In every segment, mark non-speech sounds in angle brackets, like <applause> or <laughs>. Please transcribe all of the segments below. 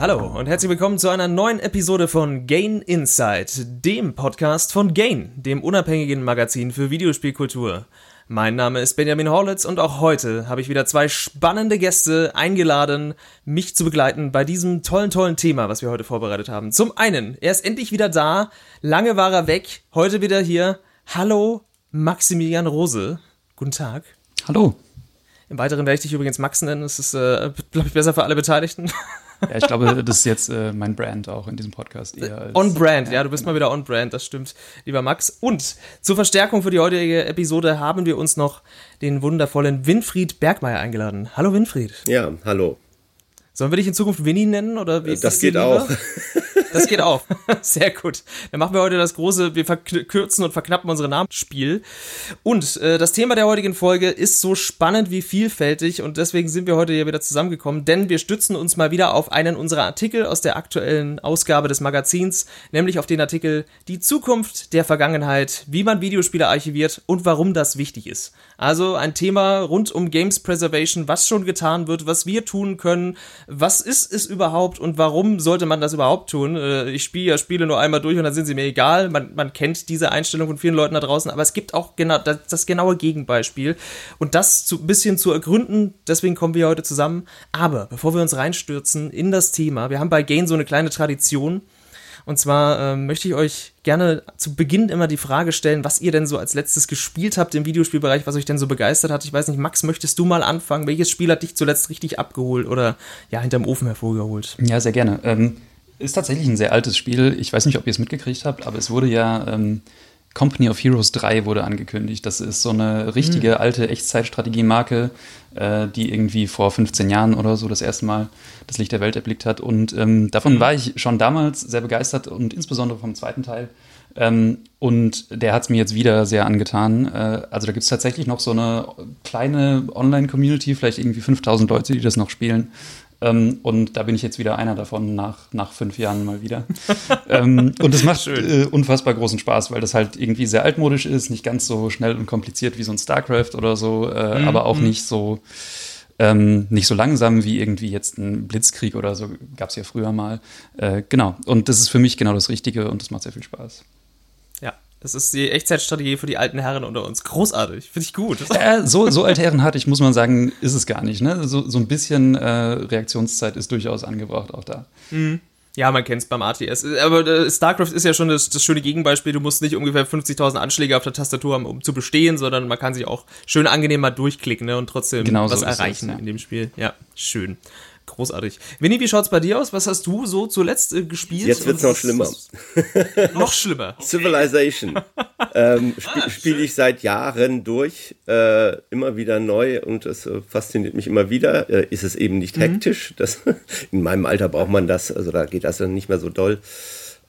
Hallo und herzlich willkommen zu einer neuen Episode von Gain Insight, dem Podcast von Gain, dem unabhängigen Magazin für Videospielkultur. Mein Name ist Benjamin Horlitz und auch heute habe ich wieder zwei spannende Gäste eingeladen, mich zu begleiten bei diesem tollen, tollen Thema, was wir heute vorbereitet haben. Zum einen, er ist endlich wieder da, lange war er weg, heute wieder hier. Hallo, Maximilian Rose. Guten Tag. Hallo. Im Weiteren werde ich dich übrigens Max nennen. Das ist, äh, glaube ich, besser für alle Beteiligten. <laughs> Ja, ich glaube, das ist jetzt äh, mein Brand auch in diesem Podcast eher. Als, on Brand, ja, du bist genau. mal wieder on Brand, das stimmt, lieber Max. Und zur Verstärkung für die heutige Episode haben wir uns noch den wundervollen Winfried Bergmeier eingeladen. Hallo Winfried. Ja, hallo. Sollen wir dich in Zukunft Winnie nennen oder wie das? Das geht auch. <laughs> Das geht auch. <laughs> Sehr gut. Dann machen wir heute das große, wir verkürzen und verknappen unsere Namensspiel. Und äh, das Thema der heutigen Folge ist so spannend wie vielfältig und deswegen sind wir heute hier wieder zusammengekommen, denn wir stützen uns mal wieder auf einen unserer Artikel aus der aktuellen Ausgabe des Magazins, nämlich auf den Artikel Die Zukunft der Vergangenheit, wie man Videospiele archiviert und warum das wichtig ist. Also ein Thema rund um Games Preservation, was schon getan wird, was wir tun können, was ist es überhaupt und warum sollte man das überhaupt tun? Äh, ich spiele ja Spiele nur einmal durch und dann sind sie mir egal. Man, man kennt diese Einstellung von vielen Leuten da draußen, aber es gibt auch genau das, das genaue Gegenbeispiel. Und das zu, ein bisschen zu ergründen, deswegen kommen wir heute zusammen. Aber bevor wir uns reinstürzen in das Thema, wir haben bei Gain so eine kleine Tradition. Und zwar äh, möchte ich euch gerne zu Beginn immer die Frage stellen, was ihr denn so als letztes gespielt habt im Videospielbereich, was euch denn so begeistert hat. Ich weiß nicht, Max, möchtest du mal anfangen? Welches Spiel hat dich zuletzt richtig abgeholt oder ja, hinterm Ofen hervorgeholt? Ja, sehr gerne. Ähm, ist tatsächlich ein sehr altes Spiel. Ich weiß nicht, ob ihr es mitgekriegt habt, aber es wurde ja ähm, Company of Heroes 3 wurde angekündigt. Das ist so eine richtige mhm. alte Echtzeitstrategie-Marke, äh, die irgendwie vor 15 Jahren oder so das erste Mal das Licht der Welt erblickt hat. Und ähm, davon mhm. war ich schon damals sehr begeistert und insbesondere vom zweiten Teil. Ähm, und der hat es mir jetzt wieder sehr angetan. Äh, also da gibt es tatsächlich noch so eine kleine Online-Community, vielleicht irgendwie 5000 Leute, die das noch spielen. Ähm, und da bin ich jetzt wieder einer davon nach, nach fünf Jahren mal wieder. <laughs> ähm, und es macht äh, unfassbar großen Spaß, weil das halt irgendwie sehr altmodisch ist, nicht ganz so schnell und kompliziert wie so ein StarCraft oder so, äh, mhm. aber auch mhm. nicht so ähm, nicht so langsam wie irgendwie jetzt ein Blitzkrieg oder so, gab es ja früher mal. Äh, genau. Und das ist für mich genau das Richtige und das macht sehr viel Spaß. Das ist die Echtzeitstrategie für die alten Herren unter uns. Großartig, finde ich gut. Äh, so, so alte Herren hatte ich, muss man sagen, ist es gar nicht. Ne? So, so ein bisschen äh, Reaktionszeit ist durchaus angebracht auch da. Mhm. Ja, man kennt es beim ATS. Aber äh, StarCraft ist ja schon das, das schöne Gegenbeispiel. Du musst nicht ungefähr 50.000 Anschläge auf der Tastatur haben, um zu bestehen, sondern man kann sich auch schön angenehm mal durchklicken ne, und trotzdem genau was so erreichen es, ja. in dem Spiel. Ja, schön. Großartig. Winnie, wie schaut's bei dir aus? Was hast du so zuletzt äh, gespielt? Jetzt wird's noch schlimmer. <laughs> noch schlimmer. <laughs> Civilization. ähm, sp ah, Spiele ich seit Jahren durch, äh, immer wieder neu und es äh, fasziniert mich immer wieder. Äh, ist es eben nicht mhm. hektisch. Das, <laughs> in meinem Alter braucht man das, also da geht das dann nicht mehr so doll.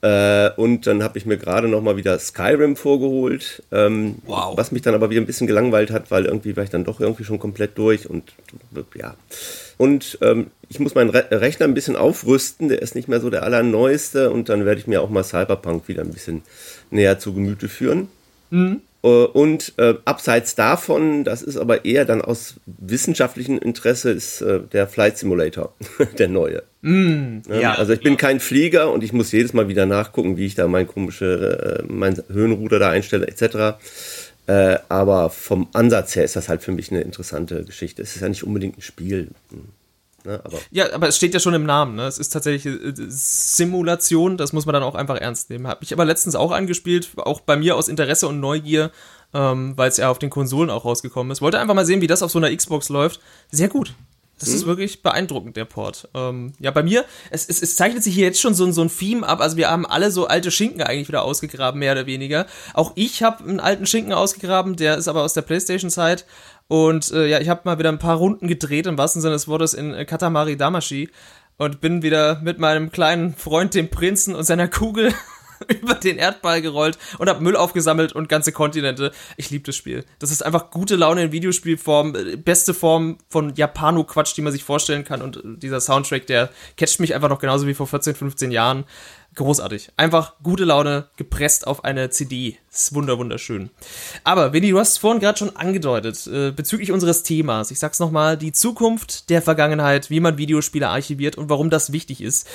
Äh, und dann habe ich mir gerade noch mal wieder Skyrim vorgeholt, ähm, wow. was mich dann aber wieder ein bisschen gelangweilt hat, weil irgendwie war ich dann doch irgendwie schon komplett durch und ja. Und ähm, ich muss meinen Re Rechner ein bisschen aufrüsten, der ist nicht mehr so der allerneueste und dann werde ich mir auch mal Cyberpunk wieder ein bisschen näher zu Gemüte führen. Mhm. Äh, und äh, abseits davon, das ist aber eher dann aus wissenschaftlichem Interesse, ist äh, der Flight Simulator, <laughs> der neue. Mm, ja, also ich bin kein Flieger und ich muss jedes Mal wieder nachgucken, wie ich da mein komische, äh, mein Höhenruder da einstelle, etc. Äh, aber vom Ansatz her ist das halt für mich eine interessante Geschichte. Es ist ja nicht unbedingt ein Spiel. Hm. Ne, aber ja, aber es steht ja schon im Namen. Ne? Es ist tatsächlich äh, Simulation, das muss man dann auch einfach ernst nehmen. Habe ich aber letztens auch angespielt, auch bei mir aus Interesse und Neugier, ähm, weil es ja auf den Konsolen auch rausgekommen ist. Wollte einfach mal sehen, wie das auf so einer Xbox läuft. Sehr gut. Das hm. ist wirklich beeindruckend, der Port. Ähm, ja, bei mir, es, es, es zeichnet sich hier jetzt schon so, so ein Theme ab. Also wir haben alle so alte Schinken eigentlich wieder ausgegraben, mehr oder weniger. Auch ich habe einen alten Schinken ausgegraben, der ist aber aus der Playstation-Zeit. Und äh, ja, ich habe mal wieder ein paar Runden gedreht, im wahrsten Sinne des Wortes, in äh, Katamari Damashi. Und bin wieder mit meinem kleinen Freund, dem Prinzen und seiner Kugel <laughs> über den Erdball gerollt und habe Müll aufgesammelt und ganze Kontinente. Ich liebe das Spiel. Das ist einfach gute Laune in Videospielform, äh, beste Form von Japano-Quatsch, die man sich vorstellen kann. Und dieser Soundtrack, der catcht mich einfach noch genauso wie vor 14, 15 Jahren. Großartig. Einfach gute Laune, gepresst auf eine CD. ist wunder, wunderschön. Aber, Winnie, du hast es vorhin gerade schon angedeutet, äh, bezüglich unseres Themas. Ich sag's nochmal, die Zukunft der Vergangenheit, wie man Videospiele archiviert und warum das wichtig ist.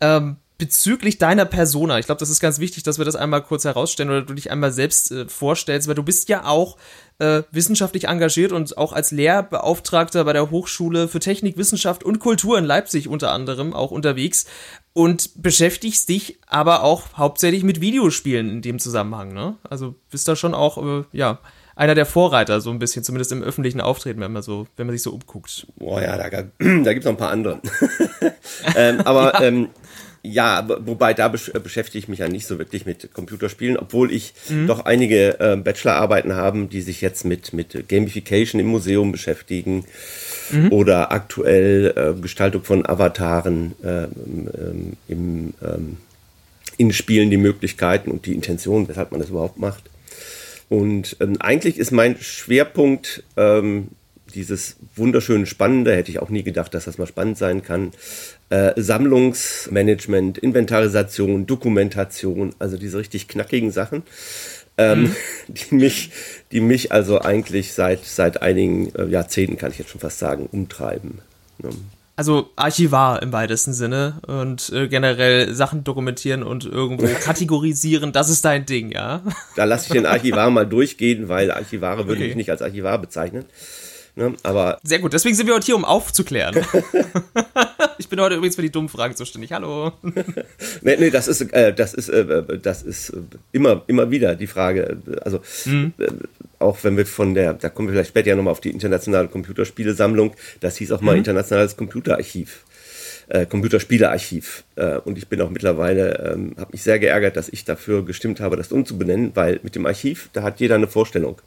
Ähm, bezüglich deiner Persona, ich glaube, das ist ganz wichtig, dass wir das einmal kurz herausstellen oder du dich einmal selbst äh, vorstellst, weil du bist ja auch äh, wissenschaftlich engagiert und auch als Lehrbeauftragter bei der Hochschule für Technik, Wissenschaft und Kultur in Leipzig unter anderem auch unterwegs und beschäftigst dich aber auch hauptsächlich mit Videospielen in dem Zusammenhang, ne? Also bist da schon auch, äh, ja, einer der Vorreiter, so ein bisschen, zumindest im öffentlichen Auftreten, wenn man so, wenn man sich so umguckt. Boah, ja, da, <clears throat> da gibt es noch ein paar andere. <laughs> ähm, aber <laughs> ja. ähm, ja, wobei da besch äh, beschäftige ich mich ja nicht so wirklich mit Computerspielen, obwohl ich mhm. doch einige äh, Bachelorarbeiten haben, die sich jetzt mit, mit Gamification im Museum beschäftigen mhm. oder aktuell äh, Gestaltung von Avataren äh, ähm, im, ähm, in Spielen, die Möglichkeiten und die Intention, weshalb man das überhaupt macht. Und ähm, eigentlich ist mein Schwerpunkt ähm, dieses wunderschöne Spannende, hätte ich auch nie gedacht, dass das mal spannend sein kann, äh, Sammlungsmanagement, Inventarisation, Dokumentation, also diese richtig knackigen Sachen, ähm, mhm. <laughs> die mich, die mich also eigentlich seit, seit einigen äh, Jahrzehnten, kann ich jetzt schon fast sagen, umtreiben. Ne? Also Archivar im weitesten Sinne und äh, generell Sachen dokumentieren und irgendwo <laughs> kategorisieren, das ist dein Ding, ja? Da lasse ich den Archivar mal durchgehen, weil Archivare würde okay. ich nicht als Archivar bezeichnen. Ne? Aber Sehr gut, deswegen sind wir heute hier, um aufzuklären. <laughs> ich bin heute übrigens für die dummen Fragen zuständig. Hallo. <laughs> nee, nee, das ist, äh, das ist, äh, das ist immer, immer wieder die Frage. Also, mhm. äh, auch wenn wir von der, da kommen wir vielleicht später ja nochmal auf die internationale Computerspielesammlung, das hieß auch mal mhm. internationales Computerarchiv. Äh, Computerspielearchiv. Äh, und ich bin auch mittlerweile, ähm, habe mich sehr geärgert, dass ich dafür gestimmt habe, das umzubenennen, weil mit dem Archiv, da hat jeder eine Vorstellung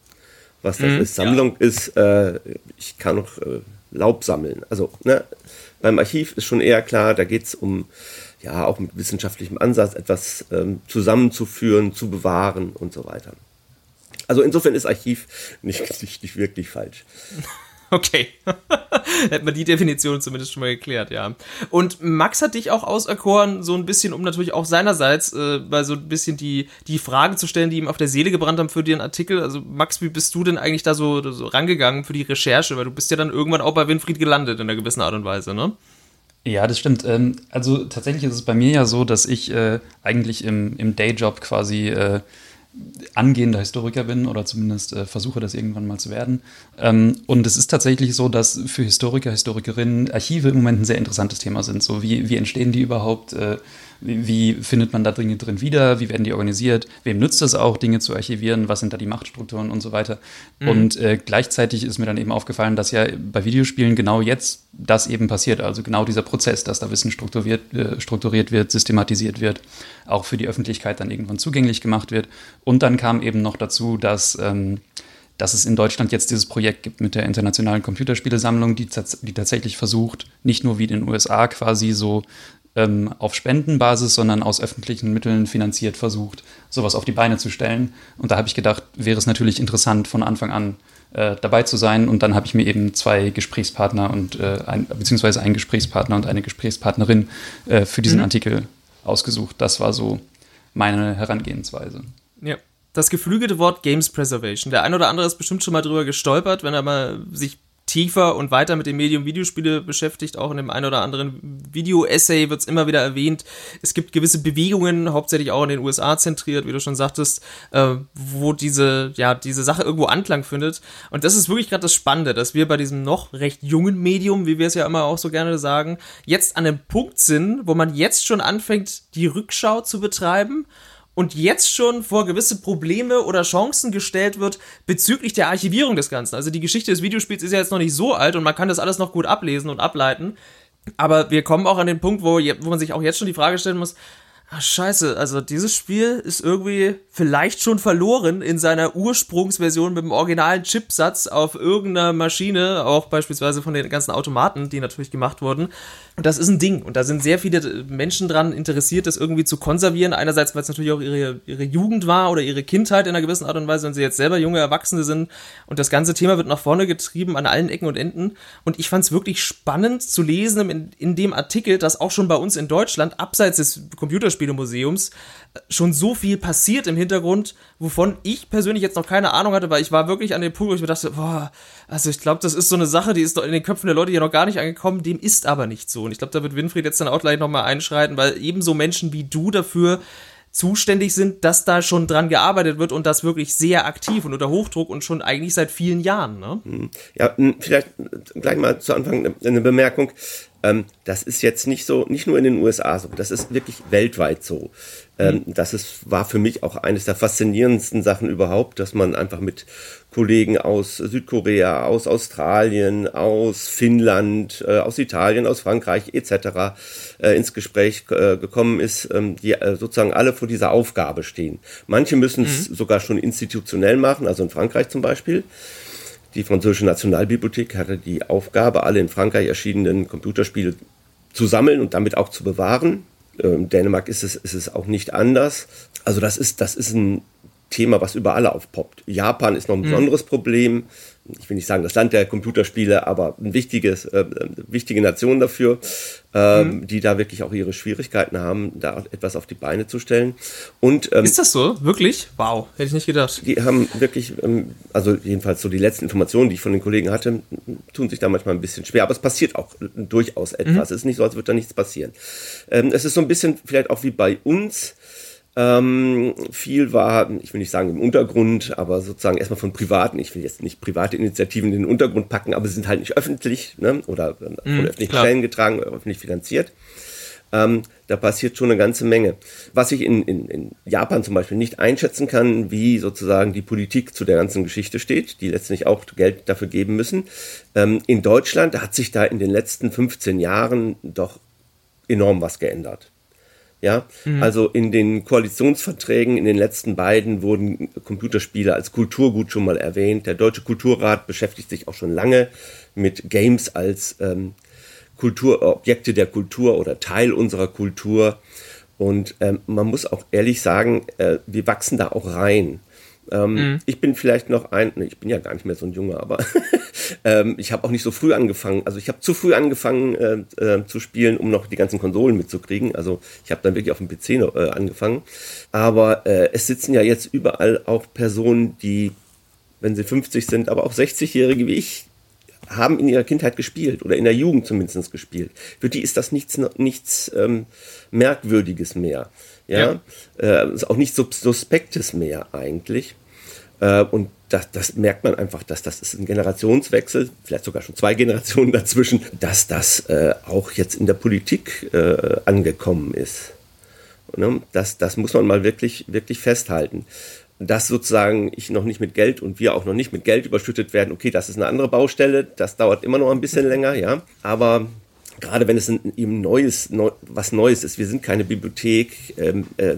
was das mhm, ist. Sammlung ja. ist, äh, ich kann noch äh, Laub sammeln. Also ne, beim Archiv ist schon eher klar, da geht es um, ja, auch mit wissenschaftlichem Ansatz etwas ähm, zusammenzuführen, zu bewahren und so weiter. Also insofern ist Archiv nicht, nicht, <laughs> nicht wirklich falsch. <laughs> Okay. <laughs> Hätten wir die Definition zumindest schon mal geklärt, ja. Und Max hat dich auch auserkoren, so ein bisschen, um natürlich auch seinerseits äh, mal so ein bisschen die, die Fragen zu stellen, die ihm auf der Seele gebrannt haben für den Artikel. Also, Max, wie bist du denn eigentlich da so, so rangegangen für die Recherche? Weil du bist ja dann irgendwann auch bei Winfried gelandet in einer gewissen Art und Weise, ne? Ja, das stimmt. Ähm, also tatsächlich ist es bei mir ja so, dass ich äh, eigentlich im, im Dayjob quasi äh, angehender Historiker bin oder zumindest äh, versuche das irgendwann mal zu werden. Ähm, und es ist tatsächlich so, dass für Historiker, Historikerinnen Archive im Moment ein sehr interessantes Thema sind. So wie, wie entstehen die überhaupt? Äh, wie, findet man da Dinge drin wieder? Wie werden die organisiert? Wem nützt es auch, Dinge zu archivieren? Was sind da die Machtstrukturen und so weiter? Mhm. Und äh, gleichzeitig ist mir dann eben aufgefallen, dass ja bei Videospielen genau jetzt das eben passiert. Also genau dieser Prozess, dass da Wissen strukturiert, äh, strukturiert wird, systematisiert wird, auch für die Öffentlichkeit dann irgendwann zugänglich gemacht wird. Und dann kam eben noch dazu, dass ähm, dass es in Deutschland jetzt dieses Projekt gibt mit der Internationalen Computerspielesammlung, die, die tatsächlich versucht, nicht nur wie in den USA quasi so ähm, auf Spendenbasis, sondern aus öffentlichen Mitteln finanziert versucht, sowas auf die Beine zu stellen. Und da habe ich gedacht, wäre es natürlich interessant, von Anfang an äh, dabei zu sein. Und dann habe ich mir eben zwei Gesprächspartner und äh, ein, beziehungsweise einen Gesprächspartner und eine Gesprächspartnerin äh, für diesen mhm. Artikel ausgesucht. Das war so meine Herangehensweise. Ja. Das geflügelte Wort Games Preservation. Der ein oder andere ist bestimmt schon mal drüber gestolpert, wenn er mal sich tiefer und weiter mit dem Medium Videospiele beschäftigt. Auch in dem einen oder anderen Video-Essay wird es immer wieder erwähnt. Es gibt gewisse Bewegungen, hauptsächlich auch in den USA zentriert, wie du schon sagtest, äh, wo diese, ja, diese Sache irgendwo Anklang findet. Und das ist wirklich gerade das Spannende, dass wir bei diesem noch recht jungen Medium, wie wir es ja immer auch so gerne sagen, jetzt an einem Punkt sind, wo man jetzt schon anfängt, die Rückschau zu betreiben und jetzt schon vor gewisse Probleme oder Chancen gestellt wird bezüglich der Archivierung des Ganzen. Also die Geschichte des Videospiels ist ja jetzt noch nicht so alt und man kann das alles noch gut ablesen und ableiten. Aber wir kommen auch an den Punkt, wo, wo man sich auch jetzt schon die Frage stellen muss, Ach, scheiße, also dieses Spiel ist irgendwie vielleicht schon verloren in seiner Ursprungsversion mit dem originalen Chipsatz auf irgendeiner Maschine, auch beispielsweise von den ganzen Automaten, die natürlich gemacht wurden. Und das ist ein Ding. Und da sind sehr viele Menschen dran interessiert, das irgendwie zu konservieren. Einerseits, weil es natürlich auch ihre, ihre Jugend war oder ihre Kindheit in einer gewissen Art und Weise, wenn sie jetzt selber junge Erwachsene sind. Und das ganze Thema wird nach vorne getrieben an allen Ecken und Enden. Und ich fand es wirklich spannend zu lesen in, in dem Artikel, dass auch schon bei uns in Deutschland, abseits des Computerspielemuseums, schon so viel passiert im Hintergrund, wovon ich persönlich jetzt noch keine Ahnung hatte, weil ich war wirklich an dem Punkt, wo ich mir dachte, boah, also ich glaube, das ist so eine Sache, die ist in den Köpfen der Leute ja noch gar nicht angekommen, dem ist aber nicht so. Und ich glaube, da wird Winfried jetzt dann auch gleich nochmal einschreiten, weil ebenso Menschen wie du dafür zuständig sind, dass da schon dran gearbeitet wird und das wirklich sehr aktiv und unter Hochdruck und schon eigentlich seit vielen Jahren. Ne? Hm. Ja, hm, vielleicht gleich mal zu Anfang eine Bemerkung. Ähm, das ist jetzt nicht so, nicht nur in den USA so, das ist wirklich weltweit so. Ähm. Das ist, war für mich auch eines der faszinierendsten Sachen überhaupt, dass man einfach mit Kollegen aus Südkorea, aus Australien, aus Finnland, äh, aus Italien, aus Frankreich etc. Äh, ins Gespräch äh, gekommen ist, ähm, die äh, sozusagen alle vor dieser Aufgabe stehen. Manche müssen es mhm. sogar schon institutionell machen, also in Frankreich zum Beispiel. Die französische Nationalbibliothek hatte die Aufgabe, alle in Frankreich erschienenen Computerspiele zu sammeln und damit auch zu bewahren. In ähm, Dänemark ist es, ist es auch nicht anders. Also das ist, das ist ein Thema, was überall aufpoppt. Japan ist noch ein mhm. besonderes mhm. Problem. Ich will nicht sagen das Land der Computerspiele, aber ein wichtiges, äh, wichtige Nation dafür, äh, mhm. die da wirklich auch ihre Schwierigkeiten haben, da etwas auf die Beine zu stellen. Und ähm, ist das so? Wirklich? Wow, hätte ich nicht gedacht. Die haben wirklich, ähm, also jedenfalls so die letzten Informationen, die ich von den Kollegen hatte, tun sich da manchmal ein bisschen schwer. Aber es passiert auch durchaus etwas. Mhm. Es ist nicht so, als würde da nichts passieren. Ähm, es ist so ein bisschen vielleicht auch wie bei uns ähm, viel war, ich will nicht sagen im Untergrund, aber sozusagen erstmal von privaten, ich will jetzt nicht private Initiativen in den Untergrund packen, aber sie sind halt nicht öffentlich ne? oder von mm, öffentlichen klar. Stellen getragen, oder öffentlich finanziert. Ähm, da passiert schon eine ganze Menge. Was ich in, in, in Japan zum Beispiel nicht einschätzen kann, wie sozusagen die Politik zu der ganzen Geschichte steht, die letztlich auch Geld dafür geben müssen. Ähm, in Deutschland hat sich da in den letzten 15 Jahren doch enorm was geändert. Ja, mhm. also in den Koalitionsverträgen, in den letzten beiden wurden Computerspiele als Kulturgut schon mal erwähnt. Der Deutsche Kulturrat beschäftigt sich auch schon lange mit Games als ähm, Kulturobjekte der Kultur oder Teil unserer Kultur. Und ähm, man muss auch ehrlich sagen, äh, wir wachsen da auch rein. Ähm, mhm. Ich bin vielleicht noch ein, ne, ich bin ja gar nicht mehr so ein Junge, aber <laughs> ähm, ich habe auch nicht so früh angefangen. Also ich habe zu früh angefangen äh, äh, zu spielen, um noch die ganzen Konsolen mitzukriegen. Also ich habe dann wirklich auf dem PC noch, äh, angefangen. Aber äh, es sitzen ja jetzt überall auch Personen, die, wenn sie 50 sind, aber auch 60-Jährige wie ich, haben in ihrer Kindheit gespielt oder in der Jugend zumindest gespielt. Für die ist das nichts, nichts ähm, Merkwürdiges mehr. Ja, ja. Äh, ist auch nicht Suspektes mehr eigentlich. Äh, und das, das, merkt man einfach, dass das ist ein Generationswechsel, vielleicht sogar schon zwei <laughs> Generationen dazwischen, dass das äh, auch jetzt in der Politik äh, angekommen ist. Ne? Das, das muss man mal wirklich, wirklich festhalten. Dass sozusagen ich noch nicht mit Geld und wir auch noch nicht mit Geld überschüttet werden, okay, das ist eine andere Baustelle, das dauert immer noch ein bisschen länger, ja. Aber gerade wenn es ein, eben Neues, neu, was Neues ist. Wir sind keine Bibliothek, ähm, äh,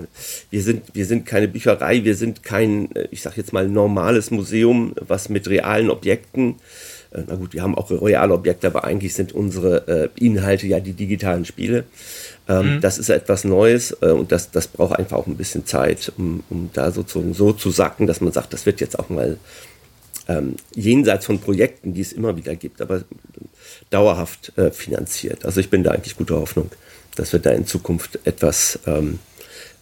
wir, sind, wir sind keine Bücherei, wir sind kein, äh, ich sag jetzt mal, normales Museum, was mit realen Objekten, äh, na gut, wir haben auch reale Objekte, aber eigentlich sind unsere äh, Inhalte ja die digitalen Spiele. Ähm, mhm. Das ist etwas Neues äh, und das, das braucht einfach auch ein bisschen Zeit, um, um da sozusagen so zu sacken, dass man sagt, das wird jetzt auch mal ähm, jenseits von Projekten, die es immer wieder gibt, aber dauerhaft äh, finanziert. Also ich bin da eigentlich guter Hoffnung, dass wir da in Zukunft etwas ähm,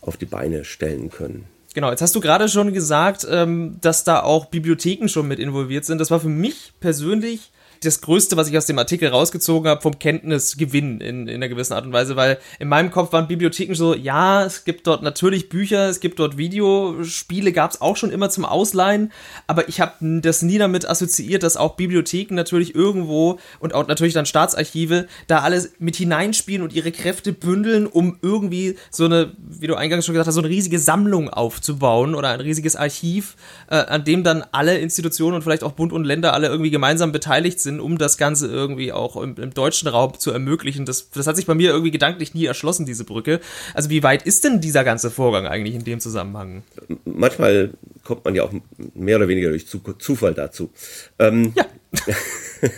auf die Beine stellen können. Genau, jetzt hast du gerade schon gesagt, ähm, dass da auch Bibliotheken schon mit involviert sind. Das war für mich persönlich das Größte, was ich aus dem Artikel rausgezogen habe, vom Kenntnisgewinn in, in einer gewissen Art und Weise, weil in meinem Kopf waren Bibliotheken so, ja, es gibt dort natürlich Bücher, es gibt dort Videospiele, gab es auch schon immer zum Ausleihen, aber ich habe das nie damit assoziiert, dass auch Bibliotheken natürlich irgendwo und auch natürlich dann Staatsarchive da alles mit hineinspielen und ihre Kräfte bündeln, um irgendwie so eine, wie du eingangs schon gesagt hast, so eine riesige Sammlung aufzubauen oder ein riesiges Archiv, äh, an dem dann alle Institutionen und vielleicht auch Bund und Länder alle irgendwie gemeinsam beteiligt sind sind, um das Ganze irgendwie auch im, im deutschen Raum zu ermöglichen. Das, das hat sich bei mir irgendwie gedanklich nie erschlossen, diese Brücke. Also wie weit ist denn dieser ganze Vorgang eigentlich in dem Zusammenhang? Manchmal kommt man ja auch mehr oder weniger durch Zufall dazu. Ähm, ja. <laughs>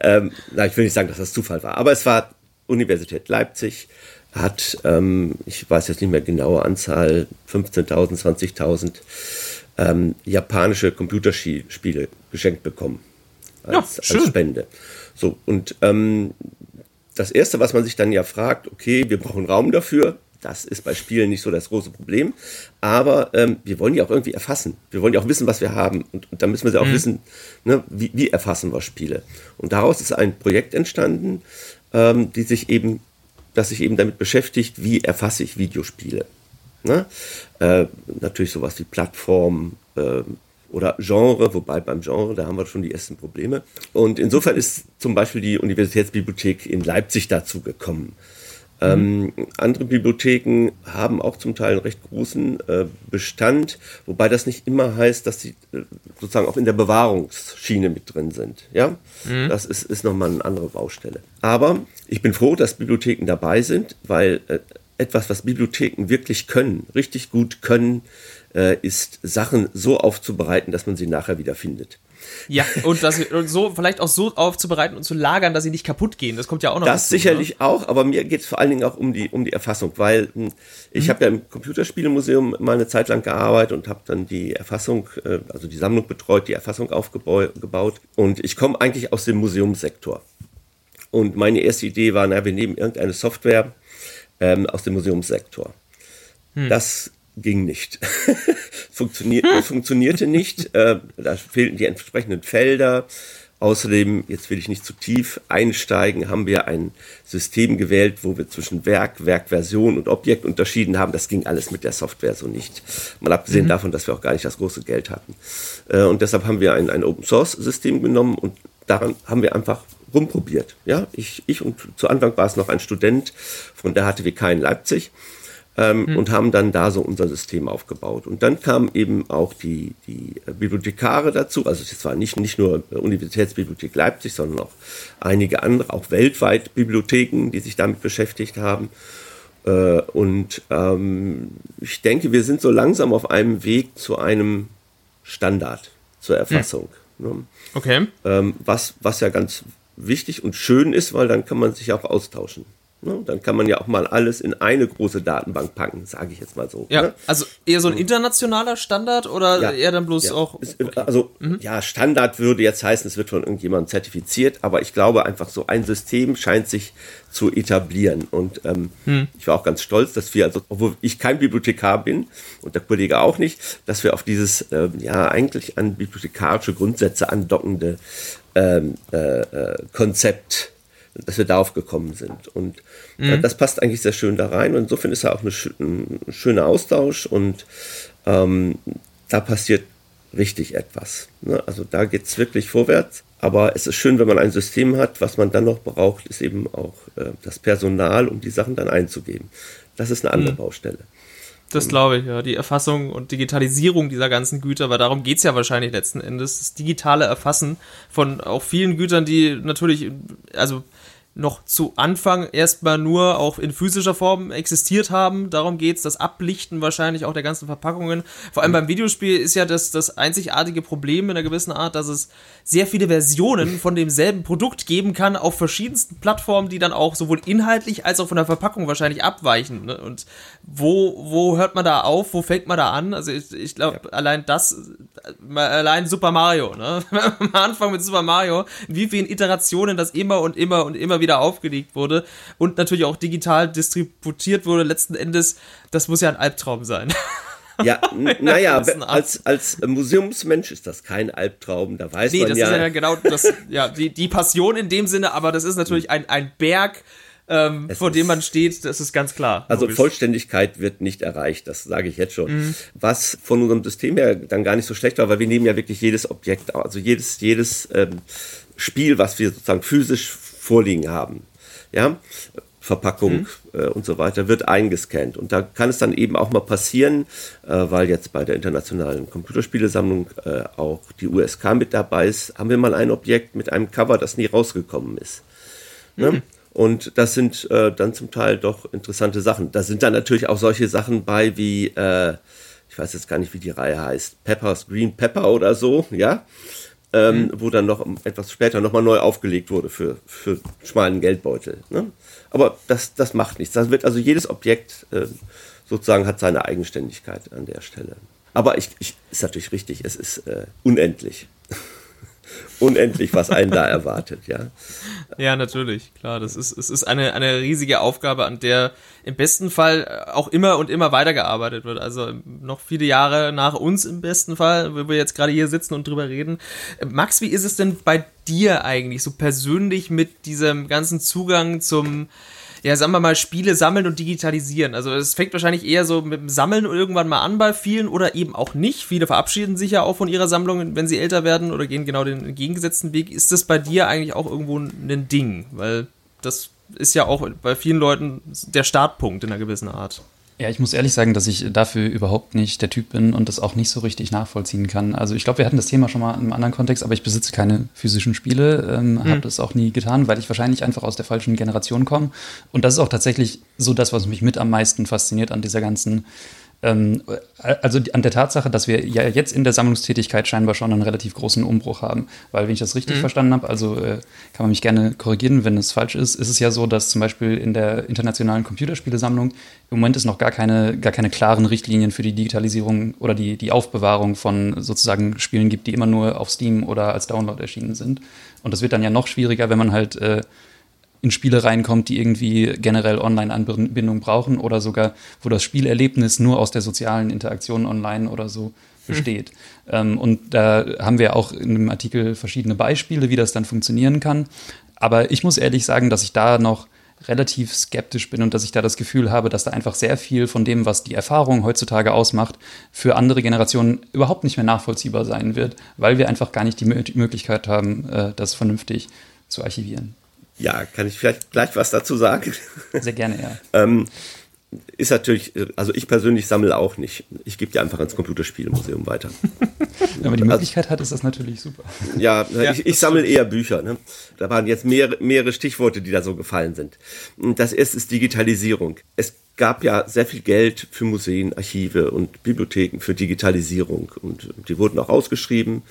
ähm, na, ich will nicht sagen, dass das Zufall war, aber es war Universität Leipzig, hat, ähm, ich weiß jetzt nicht mehr genaue Anzahl, 15.000, 20.000 ähm, japanische Computerspiele geschenkt bekommen als, ja, als Spende. So, und ähm, das Erste, was man sich dann ja fragt, okay, wir brauchen Raum dafür. Das ist bei Spielen nicht so das große Problem. Aber ähm, wir wollen die auch irgendwie erfassen. Wir wollen ja auch wissen, was wir haben. Und, und dann müssen wir ja auch mhm. wissen, ne, wie, wie erfassen wir Spiele. Und daraus ist ein Projekt entstanden, ähm, die sich eben, das sich eben damit beschäftigt, wie erfasse ich Videospiele. Ne? Äh, natürlich sowas wie Plattform äh, oder Genre, wobei beim Genre, da haben wir schon die ersten Probleme. Und insofern ist zum Beispiel die Universitätsbibliothek in Leipzig dazu gekommen. Ähm, andere Bibliotheken haben auch zum Teil einen recht großen äh, Bestand, wobei das nicht immer heißt, dass sie äh, sozusagen auch in der Bewahrungsschiene mit drin sind. Ja, mhm. das ist, ist nochmal eine andere Baustelle. Aber ich bin froh, dass Bibliotheken dabei sind, weil äh, etwas, was Bibliotheken wirklich können, richtig gut können, äh, ist Sachen so aufzubereiten, dass man sie nachher wieder findet. Ja, und das und so vielleicht auch so aufzubereiten und zu lagern, dass sie nicht kaputt gehen. Das kommt ja auch noch. Das dazu, sicherlich ne? auch, aber mir geht es vor allen Dingen auch um die um die Erfassung, weil hm, ich mhm. habe ja im Computerspielemuseum mal eine Zeit lang gearbeitet und habe dann die Erfassung, äh, also die Sammlung betreut, die Erfassung aufgebaut und ich komme eigentlich aus dem Museumssektor. Und meine erste Idee war, na, wir nehmen irgendeine Software ähm, aus dem Museumssektor. Hm. Das ging nicht. <laughs> Funktionier. <laughs> Funktionierte nicht. Äh, da fehlten die entsprechenden Felder. Außerdem, jetzt will ich nicht zu tief einsteigen, haben wir ein System gewählt, wo wir zwischen Werk, Werkversion und Objekt unterschieden haben. Das ging alles mit der Software so nicht. Mal abgesehen mhm. davon, dass wir auch gar nicht das große Geld hatten. Äh, und deshalb haben wir ein, ein Open Source System genommen und daran haben wir einfach rumprobiert. Ja, ich, ich und zu Anfang war es noch ein Student von der HTWK in Leipzig ähm, hm. und haben dann da so unser System aufgebaut. Und dann kamen eben auch die, die Bibliothekare dazu, also es war nicht, nicht nur Universitätsbibliothek Leipzig, sondern auch einige andere, auch weltweit Bibliotheken, die sich damit beschäftigt haben. Äh, und ähm, ich denke, wir sind so langsam auf einem Weg zu einem Standard zur Erfassung. Hm. Okay. Ähm, was, was ja ganz wichtig und schön ist, weil dann kann man sich auch austauschen. Ne? Dann kann man ja auch mal alles in eine große Datenbank packen, sage ich jetzt mal so. Ja, ne? also eher so ein internationaler Standard oder ja, eher dann bloß ja. auch. Okay. Also mhm. ja, Standard würde jetzt heißen, es wird von irgendjemandem zertifiziert, aber ich glaube einfach so ein System scheint sich zu etablieren. Und ähm, hm. ich war auch ganz stolz, dass wir, also, obwohl ich kein Bibliothekar bin und der Kollege auch nicht, dass wir auf dieses ähm, ja eigentlich an bibliothekarische Grundsätze andockende ähm, äh, äh, Konzept dass wir darauf gekommen sind. Und äh, mhm. das passt eigentlich sehr schön da rein. Und insofern ist ja auch eine, ein schöner Austausch und ähm, da passiert richtig etwas. Ne? Also da geht es wirklich vorwärts. Aber es ist schön, wenn man ein System hat. Was man dann noch braucht, ist eben auch äh, das Personal, um die Sachen dann einzugeben. Das ist eine andere mhm. Baustelle. Das glaube ich, ja. Die Erfassung und Digitalisierung dieser ganzen Güter, weil darum geht's ja wahrscheinlich letzten Endes. Das digitale Erfassen von auch vielen Gütern, die natürlich, also noch zu Anfang erstmal nur auch in physischer Form existiert haben. Darum geht's, das Ablichten wahrscheinlich auch der ganzen Verpackungen. Vor allem beim Videospiel ist ja das, das einzigartige Problem in einer gewissen Art, dass es sehr viele Versionen von demselben Produkt geben kann auf verschiedensten Plattformen, die dann auch sowohl inhaltlich als auch von der Verpackung wahrscheinlich abweichen. Ne? Und wo, wo hört man da auf? Wo fängt man da an? Also ich, ich glaube, ja. allein das, allein Super Mario, ne? <laughs> Am Anfang mit Super Mario, wie vielen Iterationen das immer und immer und immer wieder aufgelegt wurde und natürlich auch digital distributiert wurde, letzten Endes, das muss ja ein Albtraum sein. Ja, <laughs> naja, als, als Museumsmensch ist das kein Albtraum, da weiß nee, man das ja. ist ja genau das, ja, die, die Passion in dem Sinne, aber das ist natürlich ein, ein Berg, ähm, vor dem man steht, das ist ganz klar. Also logisch. Vollständigkeit wird nicht erreicht, das sage ich jetzt schon. Mhm. Was von unserem System her dann gar nicht so schlecht war, weil wir nehmen ja wirklich jedes Objekt, also jedes, jedes ähm, Spiel, was wir sozusagen physisch vorliegen haben. Ja, Verpackung mhm. äh, und so weiter, wird eingescannt. Und da kann es dann eben auch mal passieren, äh, weil jetzt bei der internationalen Computerspielesammlung äh, auch die USK mit dabei ist, haben wir mal ein Objekt mit einem Cover, das nie rausgekommen ist. Ne? Mhm. Und das sind äh, dann zum Teil doch interessante Sachen. Da sind dann natürlich auch solche Sachen bei wie, äh, ich weiß jetzt gar nicht, wie die Reihe heißt, Peppers Green Pepper oder so, ja ähm, mhm. wo dann noch etwas später nochmal neu aufgelegt wurde für, für schmalen Geldbeutel. Ne? Aber das, das macht nichts. Das wird also jedes Objekt äh, sozusagen hat seine Eigenständigkeit an der Stelle. Aber ich, ich ist natürlich richtig, es ist äh, unendlich unendlich, was einen da erwartet, ja. Ja, natürlich, klar. Das ist, es ist eine, eine riesige Aufgabe, an der im besten Fall auch immer und immer weitergearbeitet wird. Also noch viele Jahre nach uns im besten Fall, wo wir jetzt gerade hier sitzen und drüber reden. Max, wie ist es denn bei dir eigentlich so persönlich mit diesem ganzen Zugang zum ja, sagen wir mal, Spiele sammeln und digitalisieren. Also es fängt wahrscheinlich eher so mit dem Sammeln irgendwann mal an bei vielen oder eben auch nicht. Viele verabschieden sich ja auch von ihrer Sammlung, wenn sie älter werden oder gehen genau den entgegengesetzten Weg. Ist das bei dir eigentlich auch irgendwo ein Ding? Weil das ist ja auch bei vielen Leuten der Startpunkt in einer gewissen Art. Ja, ich muss ehrlich sagen, dass ich dafür überhaupt nicht der Typ bin und das auch nicht so richtig nachvollziehen kann. Also ich glaube, wir hatten das Thema schon mal in einem anderen Kontext, aber ich besitze keine physischen Spiele, ähm, mhm. habe das auch nie getan, weil ich wahrscheinlich einfach aus der falschen Generation komme. Und das ist auch tatsächlich so das, was mich mit am meisten fasziniert an dieser ganzen also an der Tatsache, dass wir ja jetzt in der Sammlungstätigkeit scheinbar schon einen relativ großen Umbruch haben. Weil, wenn ich das richtig mhm. verstanden habe, also äh, kann man mich gerne korrigieren, wenn es falsch ist, ist es ja so, dass zum Beispiel in der internationalen Computerspielesammlung im Moment es noch gar keine, gar keine klaren Richtlinien für die Digitalisierung oder die, die Aufbewahrung von sozusagen Spielen gibt, die immer nur auf Steam oder als Download erschienen sind. Und das wird dann ja noch schwieriger, wenn man halt äh, in Spiele reinkommt, die irgendwie generell Online-Anbindung brauchen oder sogar, wo das Spielerlebnis nur aus der sozialen Interaktion online oder so besteht. Hm. Ähm, und da haben wir auch in dem Artikel verschiedene Beispiele, wie das dann funktionieren kann. Aber ich muss ehrlich sagen, dass ich da noch relativ skeptisch bin und dass ich da das Gefühl habe, dass da einfach sehr viel von dem, was die Erfahrung heutzutage ausmacht, für andere Generationen überhaupt nicht mehr nachvollziehbar sein wird, weil wir einfach gar nicht die Möglichkeit haben, äh, das vernünftig zu archivieren. Ja, kann ich vielleicht gleich was dazu sagen? Sehr gerne, ja. <laughs> ähm, ist natürlich, also ich persönlich sammle auch nicht. Ich gebe die einfach ins Computerspielmuseum weiter. <laughs> Wenn man die Möglichkeit hat, ist das natürlich super. Ja, <laughs> ja ich, ich sammle eher Bücher. Ne? Da waren jetzt mehrere, mehrere Stichworte, die da so gefallen sind. Das erste ist Digitalisierung. Es gab ja sehr viel Geld für Museen, Archive und Bibliotheken für Digitalisierung und die wurden auch ausgeschrieben.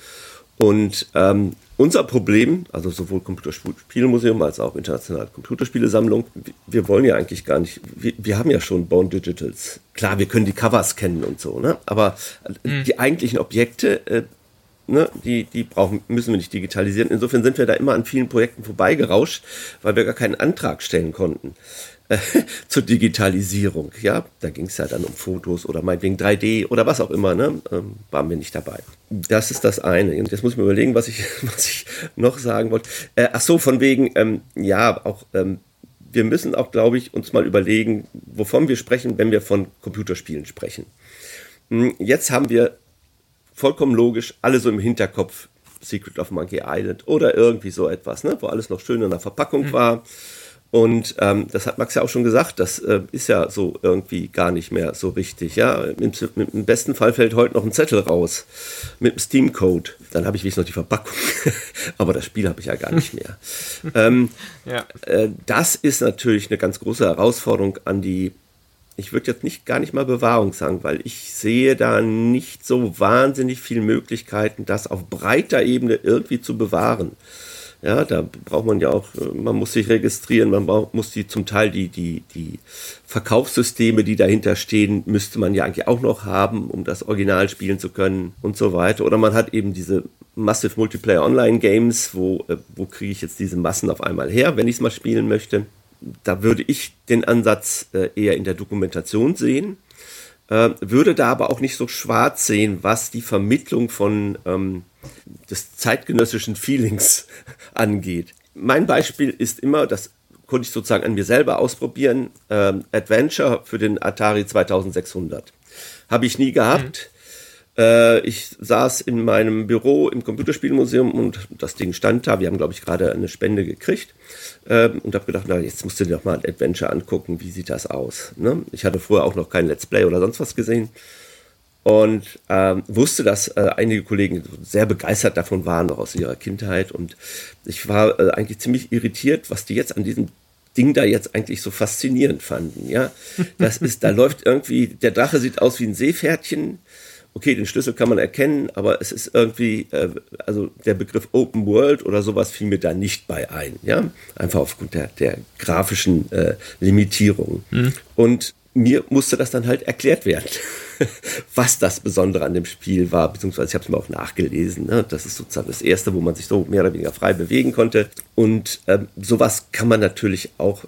Und ähm, unser Problem, also sowohl Computerspielmuseum als auch internationale Computerspielesammlung, wir wollen ja eigentlich gar nicht, wir, wir, haben ja schon Bone Digitals. Klar, wir können die Covers kennen und so, ne? aber mhm. die eigentlichen Objekte, äh, ne, die, die brauchen, müssen wir nicht digitalisieren. Insofern sind wir da immer an vielen Projekten vorbeigerauscht, weil wir gar keinen Antrag stellen konnten. <laughs> zur Digitalisierung. Ja, da ging es ja dann um Fotos oder meinetwegen 3D oder was auch immer. Ne? Ähm, waren wir nicht dabei. Das ist das eine. Und jetzt muss ich mir überlegen, was ich, <laughs> was ich noch sagen wollte. Äh, ach so, von wegen, ähm, ja, auch. Ähm, wir müssen auch, glaube ich, uns mal überlegen, wovon wir sprechen, wenn wir von Computerspielen sprechen. Hm, jetzt haben wir vollkommen logisch alle so im Hinterkopf Secret of Monkey Island oder irgendwie so etwas, ne? wo alles noch schön in der Verpackung mhm. war und ähm, das hat Max ja auch schon gesagt, das äh, ist ja so irgendwie gar nicht mehr so wichtig. Ja? Im, Im, besten Fall fällt heute noch ein Zettel raus mit dem Steam-Code. Dann habe ich wenigstens noch die Verpackung. <laughs> Aber das Spiel habe ich ja gar nicht mehr. <laughs> ähm, ja. äh, das ist natürlich eine ganz große Herausforderung an die, ich würde jetzt nicht gar nicht mal Bewahrung sagen, weil ich sehe da nicht so wahnsinnig viele Möglichkeiten, das auf breiter Ebene irgendwie zu bewahren. Ja, da braucht man ja auch, man muss sich registrieren, man braucht, muss die zum Teil die, die, die Verkaufssysteme, die dahinter stehen, müsste man ja eigentlich auch noch haben, um das Original spielen zu können und so weiter. Oder man hat eben diese Massive Multiplayer Online Games, wo, äh, wo kriege ich jetzt diese Massen auf einmal her, wenn ich es mal spielen möchte. Da würde ich den Ansatz äh, eher in der Dokumentation sehen, würde da aber auch nicht so schwarz sehen, was die Vermittlung von ähm, des zeitgenössischen Feelings <laughs> angeht. Mein Beispiel ist immer, das konnte ich sozusagen an mir selber ausprobieren, ähm, Adventure für den Atari 2600. Habe ich nie gehabt. Äh, ich saß in meinem Büro im Computerspielmuseum und das Ding stand da. Wir haben, glaube ich, gerade eine Spende gekriegt ähm, und habe gedacht, na, jetzt musst du dir doch mal ein Adventure angucken. Wie sieht das aus? Ne? Ich hatte vorher auch noch kein Let's Play oder sonst was gesehen und ähm, wusste, dass äh, einige Kollegen sehr begeistert davon waren, noch aus ihrer Kindheit. Und ich war äh, eigentlich ziemlich irritiert, was die jetzt an diesem Ding da jetzt eigentlich so faszinierend fanden. Ja, das ist, da <laughs> läuft irgendwie, der Drache sieht aus wie ein Seepferdchen. Okay, den Schlüssel kann man erkennen, aber es ist irgendwie, äh, also der Begriff Open World oder sowas fiel mir da nicht bei ein. Ja, einfach aufgrund der, der grafischen äh, Limitierung. Mhm. Und mir musste das dann halt erklärt werden, <laughs> was das Besondere an dem Spiel war, beziehungsweise ich habe es mir auch nachgelesen. Ne? Das ist sozusagen das Erste, wo man sich so mehr oder weniger frei bewegen konnte. Und ähm, sowas kann man natürlich auch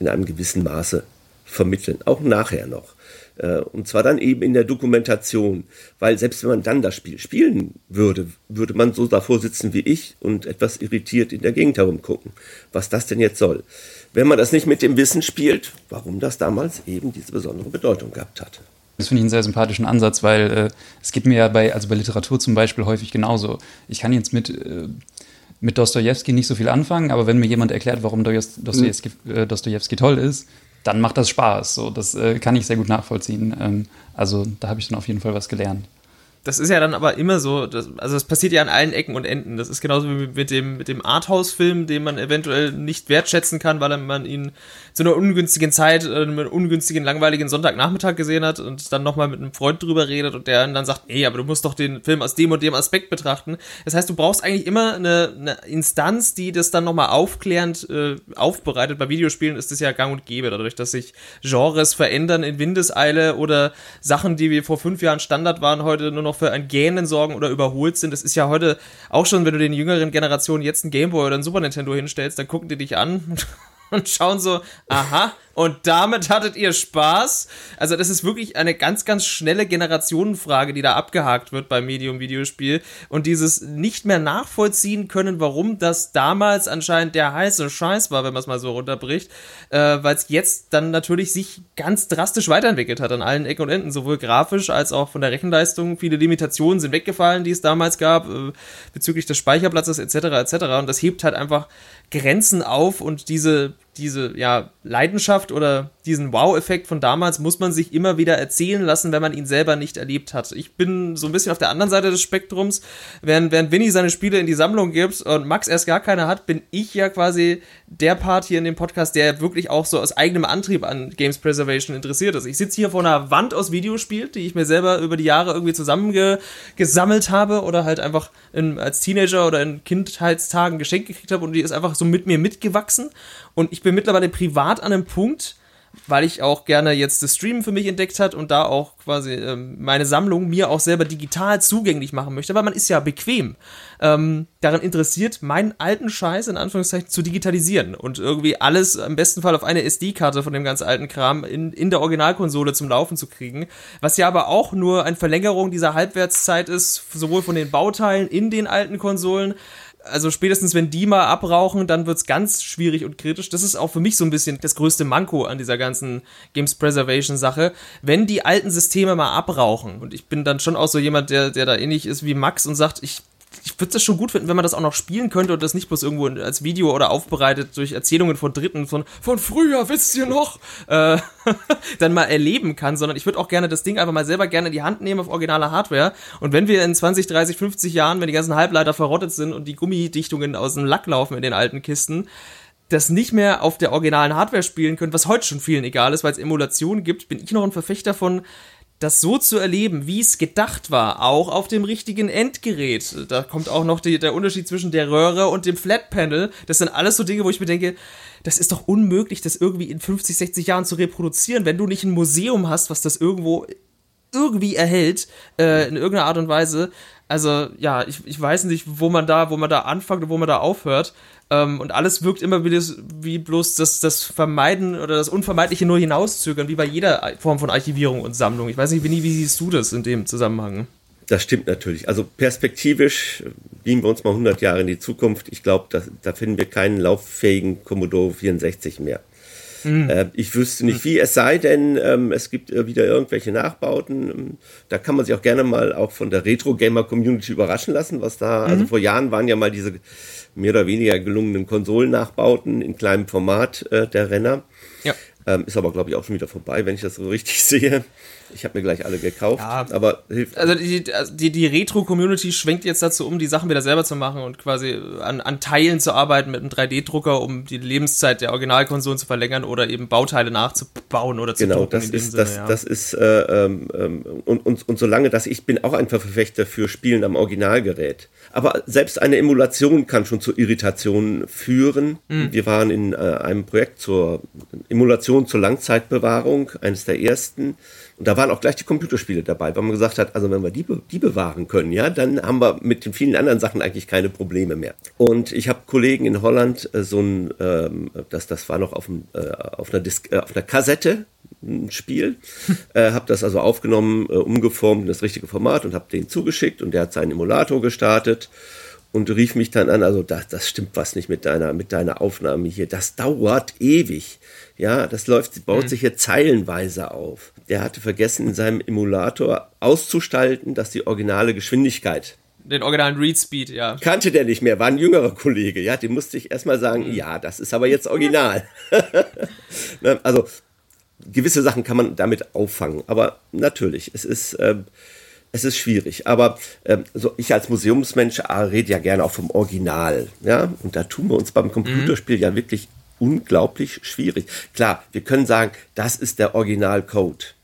in einem gewissen Maße vermitteln, auch nachher noch. Äh, und zwar dann eben in der Dokumentation, weil selbst wenn man dann das Spiel spielen würde, würde man so davor sitzen wie ich und etwas irritiert in der Gegend herumgucken, was das denn jetzt soll wenn man das nicht mit dem Wissen spielt, warum das damals eben diese besondere Bedeutung gehabt hat. Das finde ich einen sehr sympathischen Ansatz, weil äh, es geht mir ja bei, also bei Literatur zum Beispiel häufig genauso. Ich kann jetzt mit, äh, mit Dostoevsky nicht so viel anfangen, aber wenn mir jemand erklärt, warum Dostoevsky, äh, Dostoevsky toll ist, dann macht das Spaß. So, das äh, kann ich sehr gut nachvollziehen. Ähm, also da habe ich dann auf jeden Fall was gelernt. Das ist ja dann aber immer so, das, also das passiert ja an allen Ecken und Enden. Das ist genauso wie mit dem, mit dem Arthouse-Film, den man eventuell nicht wertschätzen kann, weil man ihn zu einer ungünstigen Zeit, äh, einem ungünstigen, langweiligen Sonntagnachmittag gesehen hat und dann nochmal mit einem Freund drüber redet und der dann sagt, ey, aber du musst doch den Film aus dem und dem Aspekt betrachten. Das heißt, du brauchst eigentlich immer eine, eine Instanz, die das dann nochmal aufklärend äh, aufbereitet. Bei Videospielen ist das ja gang und gäbe, dadurch, dass sich Genres verändern in Windeseile oder Sachen, die wir vor fünf Jahren Standard waren, heute nur noch für ein Gähnen sorgen oder überholt sind. Das ist ja heute auch schon, wenn du den jüngeren Generationen jetzt ein Gameboy oder ein Super Nintendo hinstellst, dann gucken die dich an <laughs> und schauen so, aha, und damit hattet ihr Spaß. Also das ist wirklich eine ganz, ganz schnelle Generationenfrage, die da abgehakt wird beim Medium-Videospiel. Und dieses nicht mehr nachvollziehen können, warum das damals anscheinend der heiße Scheiß war, wenn man es mal so runterbricht, äh, weil es jetzt dann natürlich sich ganz drastisch weiterentwickelt hat an allen Ecken und Enden, sowohl grafisch als auch von der Rechenleistung. Viele Limitationen sind weggefallen, die es damals gab, äh, bezüglich des Speicherplatzes etc. etc. Und das hebt halt einfach Grenzen auf und diese diese ja, Leidenschaft oder diesen Wow-Effekt von damals muss man sich immer wieder erzählen lassen, wenn man ihn selber nicht erlebt hat. Ich bin so ein bisschen auf der anderen Seite des Spektrums. Während, während Winnie seine Spiele in die Sammlung gibt und Max erst gar keine hat, bin ich ja quasi der Part hier in dem Podcast, der wirklich auch so aus eigenem Antrieb an Games Preservation interessiert ist. Ich sitze hier vor einer Wand aus Videospielen, die ich mir selber über die Jahre irgendwie zusammengesammelt habe oder halt einfach in, als Teenager oder in Kindheitstagen geschenkt gekriegt habe und die ist einfach so mit mir mitgewachsen. Und ich bin mittlerweile privat an einem Punkt, weil ich auch gerne jetzt das Streamen für mich entdeckt hat und da auch quasi ähm, meine Sammlung mir auch selber digital zugänglich machen möchte, weil man ist ja bequem. Ähm, daran interessiert, meinen alten Scheiß in Anführungszeichen zu digitalisieren und irgendwie alles im besten Fall auf eine SD-Karte von dem ganz alten Kram in, in der Originalkonsole zum Laufen zu kriegen. Was ja aber auch nur eine Verlängerung dieser Halbwertszeit ist, sowohl von den Bauteilen in den alten Konsolen, also spätestens wenn die mal abrauchen, dann wird's ganz schwierig und kritisch. Das ist auch für mich so ein bisschen das größte Manko an dieser ganzen Games Preservation Sache. Wenn die alten Systeme mal abrauchen, und ich bin dann schon auch so jemand, der, der da ähnlich ist wie Max und sagt, ich ich würde es schon gut finden, wenn man das auch noch spielen könnte und das nicht bloß irgendwo als Video oder aufbereitet durch Erzählungen von Dritten von, von früher, wisst ihr noch, äh, <laughs> dann mal erleben kann, sondern ich würde auch gerne das Ding einfach mal selber gerne in die Hand nehmen auf originaler Hardware. Und wenn wir in 20, 30, 50 Jahren, wenn die ganzen Halbleiter verrottet sind und die Gummidichtungen aus dem Lack laufen in den alten Kisten, das nicht mehr auf der originalen Hardware spielen können, was heute schon vielen egal ist, weil es Emulationen gibt, bin ich noch ein Verfechter von, das so zu erleben, wie es gedacht war, auch auf dem richtigen Endgerät. Da kommt auch noch die, der Unterschied zwischen der Röhre und dem Flat Panel. Das sind alles so Dinge, wo ich mir denke, das ist doch unmöglich, das irgendwie in 50, 60 Jahren zu reproduzieren, wenn du nicht ein Museum hast, was das irgendwo irgendwie erhält, äh, in irgendeiner Art und Weise. Also, ja, ich, ich weiß nicht, wo man da, wo man da anfängt und wo man da aufhört. Ähm, und alles wirkt immer wie, das, wie bloß das, das Vermeiden oder das Unvermeidliche nur hinauszögern, wie bei jeder Form von Archivierung und Sammlung. Ich weiß nicht, Winnie, wie siehst du das in dem Zusammenhang? Das stimmt natürlich. Also perspektivisch beamen wir uns mal 100 Jahre in die Zukunft. Ich glaube, da, da finden wir keinen lauffähigen Commodore 64 mehr. Mhm. Äh, ich wüsste nicht wie, es sei denn, ähm, es gibt äh, wieder irgendwelche Nachbauten. Ähm, da kann man sich auch gerne mal auch von der Retro-Gamer-Community überraschen lassen, was da, also mhm. also vor Jahren waren ja mal diese mehr oder weniger gelungenen Konsolennachbauten in kleinem Format äh, der Renner. Ja. Ähm, ist aber, glaube ich, auch schon wieder vorbei, wenn ich das so richtig <laughs> sehe. Ich habe mir gleich alle gekauft, ja, aber hilft. Also die, die, die Retro-Community schwenkt jetzt dazu um, die Sachen wieder selber zu machen und quasi an, an Teilen zu arbeiten mit einem 3D-Drucker, um die Lebenszeit der Originalkonsolen zu verlängern oder eben Bauteile nachzubauen oder zu genau, drucken. Genau, das ist, Sinne, das, ja. das ist äh, ähm, ähm, und, und, und solange dass ich bin auch ein Verfechter für Spielen am Originalgerät. Aber selbst eine Emulation kann schon zu Irritationen führen. Mhm. Wir waren in äh, einem Projekt zur Emulation zur Langzeitbewahrung, eines der ersten. Und da waren auch gleich die Computerspiele dabei, weil man gesagt hat, also wenn wir die, die bewahren können, ja, dann haben wir mit den vielen anderen Sachen eigentlich keine Probleme mehr. Und ich habe Kollegen in Holland äh, so ein, ähm, das, das war noch auf, dem, äh, auf, einer Disk, äh, auf einer Kassette, ein Spiel, <laughs> äh, habe das also aufgenommen, äh, umgeformt in das richtige Format und habe den zugeschickt und der hat seinen Emulator gestartet und rief mich dann an, also das, das stimmt was nicht mit deiner, mit deiner Aufnahme hier, das dauert ewig. Ja, das läuft, baut mhm. sich hier zeilenweise auf. Der hatte vergessen, in seinem Emulator auszustalten, dass die originale Geschwindigkeit den originalen Read Speed, ja. Kannte der nicht mehr, war ein jüngerer Kollege, ja, dem musste ich erstmal sagen, mhm. ja, das ist aber jetzt original. <laughs> Ne, also gewisse Sachen kann man damit auffangen, aber natürlich, es ist, äh, es ist schwierig. Aber äh, so ich als Museumsmensch äh, rede ja gerne auch vom Original, ja, und da tun wir uns beim Computerspiel mhm. ja wirklich unglaublich schwierig. Klar, wir können sagen, das ist der Originalcode.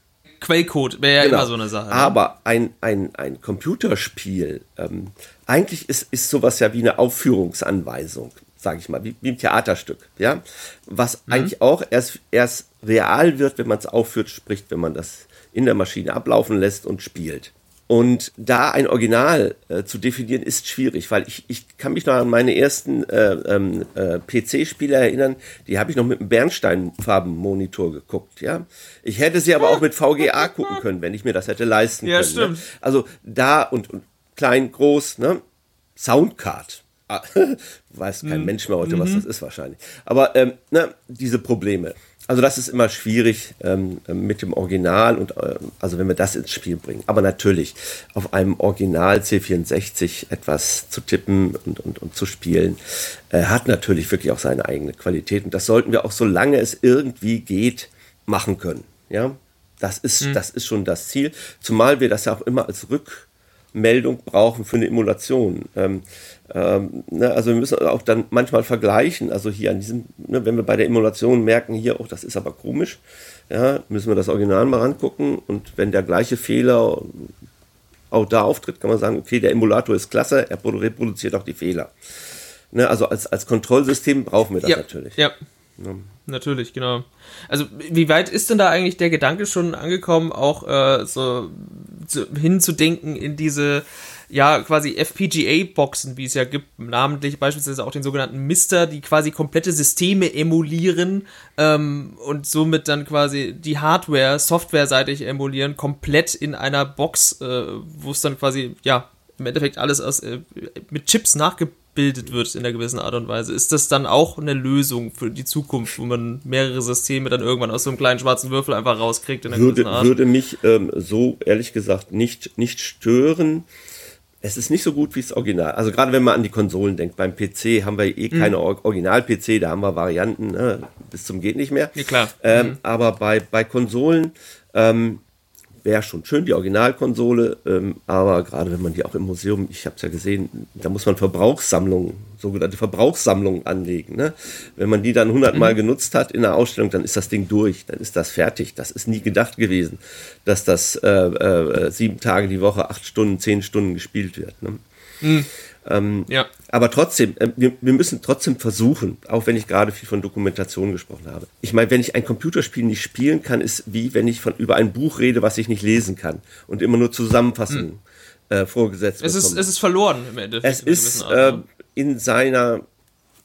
Quellcode wäre ja genau. immer so eine Sache. Ne? Aber ein, ein, ein Computerspiel, ähm, eigentlich ist, ist sowas ja wie eine Aufführungsanweisung, sage ich mal, wie, wie ein Theaterstück, ja, was mhm. eigentlich auch erst, erst real wird, wenn man es aufführt, spricht, wenn man das in der Maschine ablaufen lässt und spielt. Und da ein Original äh, zu definieren, ist schwierig, weil ich, ich kann mich noch an meine ersten äh, ähm, äh, PC-Spiele erinnern, die habe ich noch mit einem Bernsteinfarbenmonitor geguckt, ja. Ich hätte sie aber auch mit VGA <laughs> gucken können, wenn ich mir das hätte leisten ja, können. Ne? stimmt. Ne? Also da und, und klein, groß, ne? Soundcard. Ah, <laughs> weiß kein mhm. Mensch mehr heute, was mhm. das ist wahrscheinlich. Aber ähm, ne, diese Probleme. Also das ist immer schwierig ähm, mit dem Original und äh, also wenn wir das ins Spiel bringen. Aber natürlich auf einem Original C64 etwas zu tippen und, und, und zu spielen, äh, hat natürlich wirklich auch seine eigene Qualität und das sollten wir auch solange es irgendwie geht machen können. Ja, das ist mhm. das ist schon das Ziel. Zumal wir das ja auch immer als Rückmeldung brauchen für eine Emulation. Ähm, ähm, ne, also wir müssen auch dann manchmal vergleichen. Also hier an diesem, ne, wenn wir bei der Emulation merken, hier, oh, das ist aber komisch, ja, müssen wir das Original mal rangucken. Und wenn der gleiche Fehler auch da auftritt, kann man sagen, okay, der Emulator ist klasse, er reproduziert auch die Fehler. Ne, also als, als Kontrollsystem brauchen wir das ja, natürlich. Ja. Ja. Natürlich, genau. Also, wie weit ist denn da eigentlich der Gedanke schon angekommen, auch äh, so zu, hinzudenken in diese ja quasi FPGA-Boxen, wie es ja gibt, namentlich beispielsweise auch den sogenannten Mister, die quasi komplette Systeme emulieren ähm, und somit dann quasi die Hardware softwareseitig emulieren, komplett in einer Box, äh, wo es dann quasi, ja, im Endeffekt alles aus, äh, mit Chips nachgebildet wird in einer gewissen Art und Weise. Ist das dann auch eine Lösung für die Zukunft, wo man mehrere Systeme dann irgendwann aus so einem kleinen schwarzen Würfel einfach rauskriegt in einer würde, gewissen Art? Würde mich ähm, so ehrlich gesagt nicht, nicht stören es ist nicht so gut wie das Original. Also gerade wenn man an die Konsolen denkt, beim PC haben wir eh keine mhm. Original-PC, da haben wir Varianten ne, bis zum geht nicht mehr. Ja, klar. Ähm, mhm. Aber bei, bei Konsolen ähm, wäre schon schön, die Originalkonsole, ähm, aber gerade wenn man die auch im Museum, ich habe es ja gesehen, da muss man Verbrauchssammlungen, sogenannte Verbrauchssammlungen anlegen. Ne? Wenn man die dann hundertmal mhm. genutzt hat in der Ausstellung, dann ist das Ding durch, dann ist das fertig. Das ist nie gedacht gewesen, dass das äh, äh, sieben Tage die Woche, acht Stunden, zehn Stunden gespielt wird. Ne? Mhm. Ähm, ja. Aber trotzdem, äh, wir, wir müssen trotzdem versuchen, auch wenn ich gerade viel von Dokumentation gesprochen habe. Ich meine, wenn ich ein Computerspiel nicht spielen kann, ist wie wenn ich von über ein Buch rede, was ich nicht lesen kann und immer nur Zusammenfassungen hm. äh, vorgesetzt es ist, es ist verloren im Endeffekt. Es ist äh, in seiner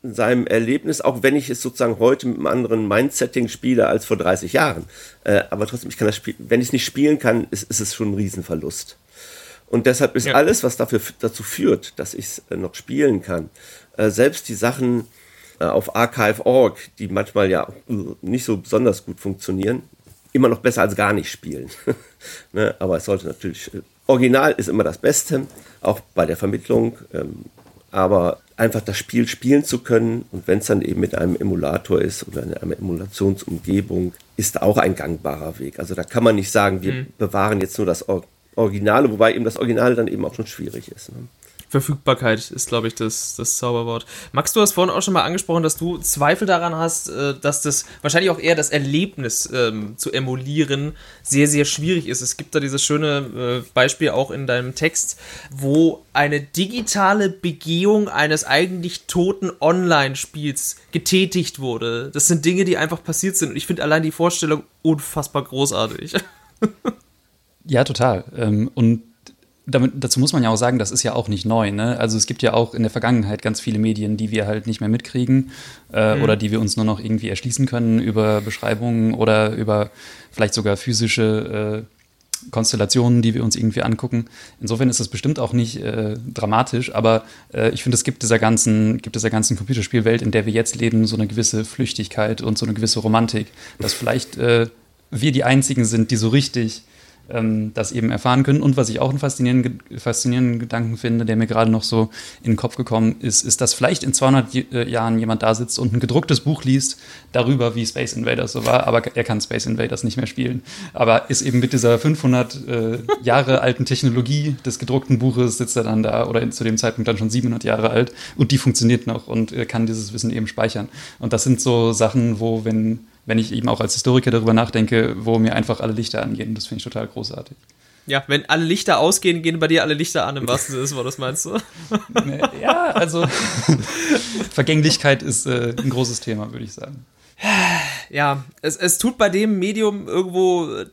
in seinem Erlebnis, auch wenn ich es sozusagen heute mit einem anderen Mindsetting spiele als vor 30 Jahren. Äh, aber trotzdem, ich kann das Spiel, wenn ich es nicht spielen kann, ist, ist es schon ein Riesenverlust. Und deshalb ist ja. alles, was dafür, dazu führt, dass ich es äh, noch spielen kann, äh, selbst die Sachen, äh, auf Archive.org, die manchmal ja nicht so besonders gut funktionieren, immer noch besser als gar nicht spielen. <laughs> ne? Aber es sollte natürlich, Original ist immer das Beste, auch bei der Vermittlung. Ähm, aber einfach das Spiel spielen zu können und wenn es dann eben mit einem Emulator ist oder in einer Emulationsumgebung, ist auch ein gangbarer Weg. Also da kann man nicht sagen, wir mhm. bewahren jetzt nur das Originale, wobei eben das Originale dann eben auch schon schwierig ist. Ne? Verfügbarkeit ist, glaube ich, das, das Zauberwort. Max, du hast vorhin auch schon mal angesprochen, dass du Zweifel daran hast, äh, dass das wahrscheinlich auch eher das Erlebnis ähm, zu emulieren sehr, sehr schwierig ist. Es gibt da dieses schöne äh, Beispiel auch in deinem Text, wo eine digitale Begehung eines eigentlich toten Online-Spiels getätigt wurde. Das sind Dinge, die einfach passiert sind und ich finde allein die Vorstellung unfassbar großartig. <laughs> ja, total. Ähm, und damit, dazu muss man ja auch sagen, das ist ja auch nicht neu. Ne? Also es gibt ja auch in der Vergangenheit ganz viele Medien, die wir halt nicht mehr mitkriegen äh, mhm. oder die wir uns nur noch irgendwie erschließen können über Beschreibungen oder über vielleicht sogar physische äh, Konstellationen, die wir uns irgendwie angucken. Insofern ist das bestimmt auch nicht äh, dramatisch, aber äh, ich finde, es gibt dieser ganzen, gibt dieser ganzen Computerspielwelt, in der wir jetzt leben, so eine gewisse Flüchtigkeit und so eine gewisse Romantik, dass vielleicht äh, wir die einzigen sind, die so richtig ähm, das eben erfahren können. Und was ich auch einen faszinierenden, faszinierenden Gedanken finde, der mir gerade noch so in den Kopf gekommen ist, ist, dass vielleicht in 200 äh, Jahren jemand da sitzt und ein gedrucktes Buch liest darüber, wie Space Invaders so war, aber er kann Space Invaders nicht mehr spielen. Aber ist eben mit dieser 500 äh, Jahre alten Technologie des gedruckten Buches sitzt er dann da oder zu dem Zeitpunkt dann schon 700 Jahre alt und die funktioniert noch und äh, kann dieses Wissen eben speichern. Und das sind so Sachen, wo, wenn wenn ich eben auch als Historiker darüber nachdenke, wo mir einfach alle Lichter angehen. Das finde ich total großartig. Ja, wenn alle Lichter ausgehen, gehen bei dir alle Lichter an, im wahrsten Sinne des Wortes, meinst du? ja, also <laughs> Vergänglichkeit ist äh, ein großes Thema, würde ich sagen. Ja, es, es tut bei dem Medium irgendwo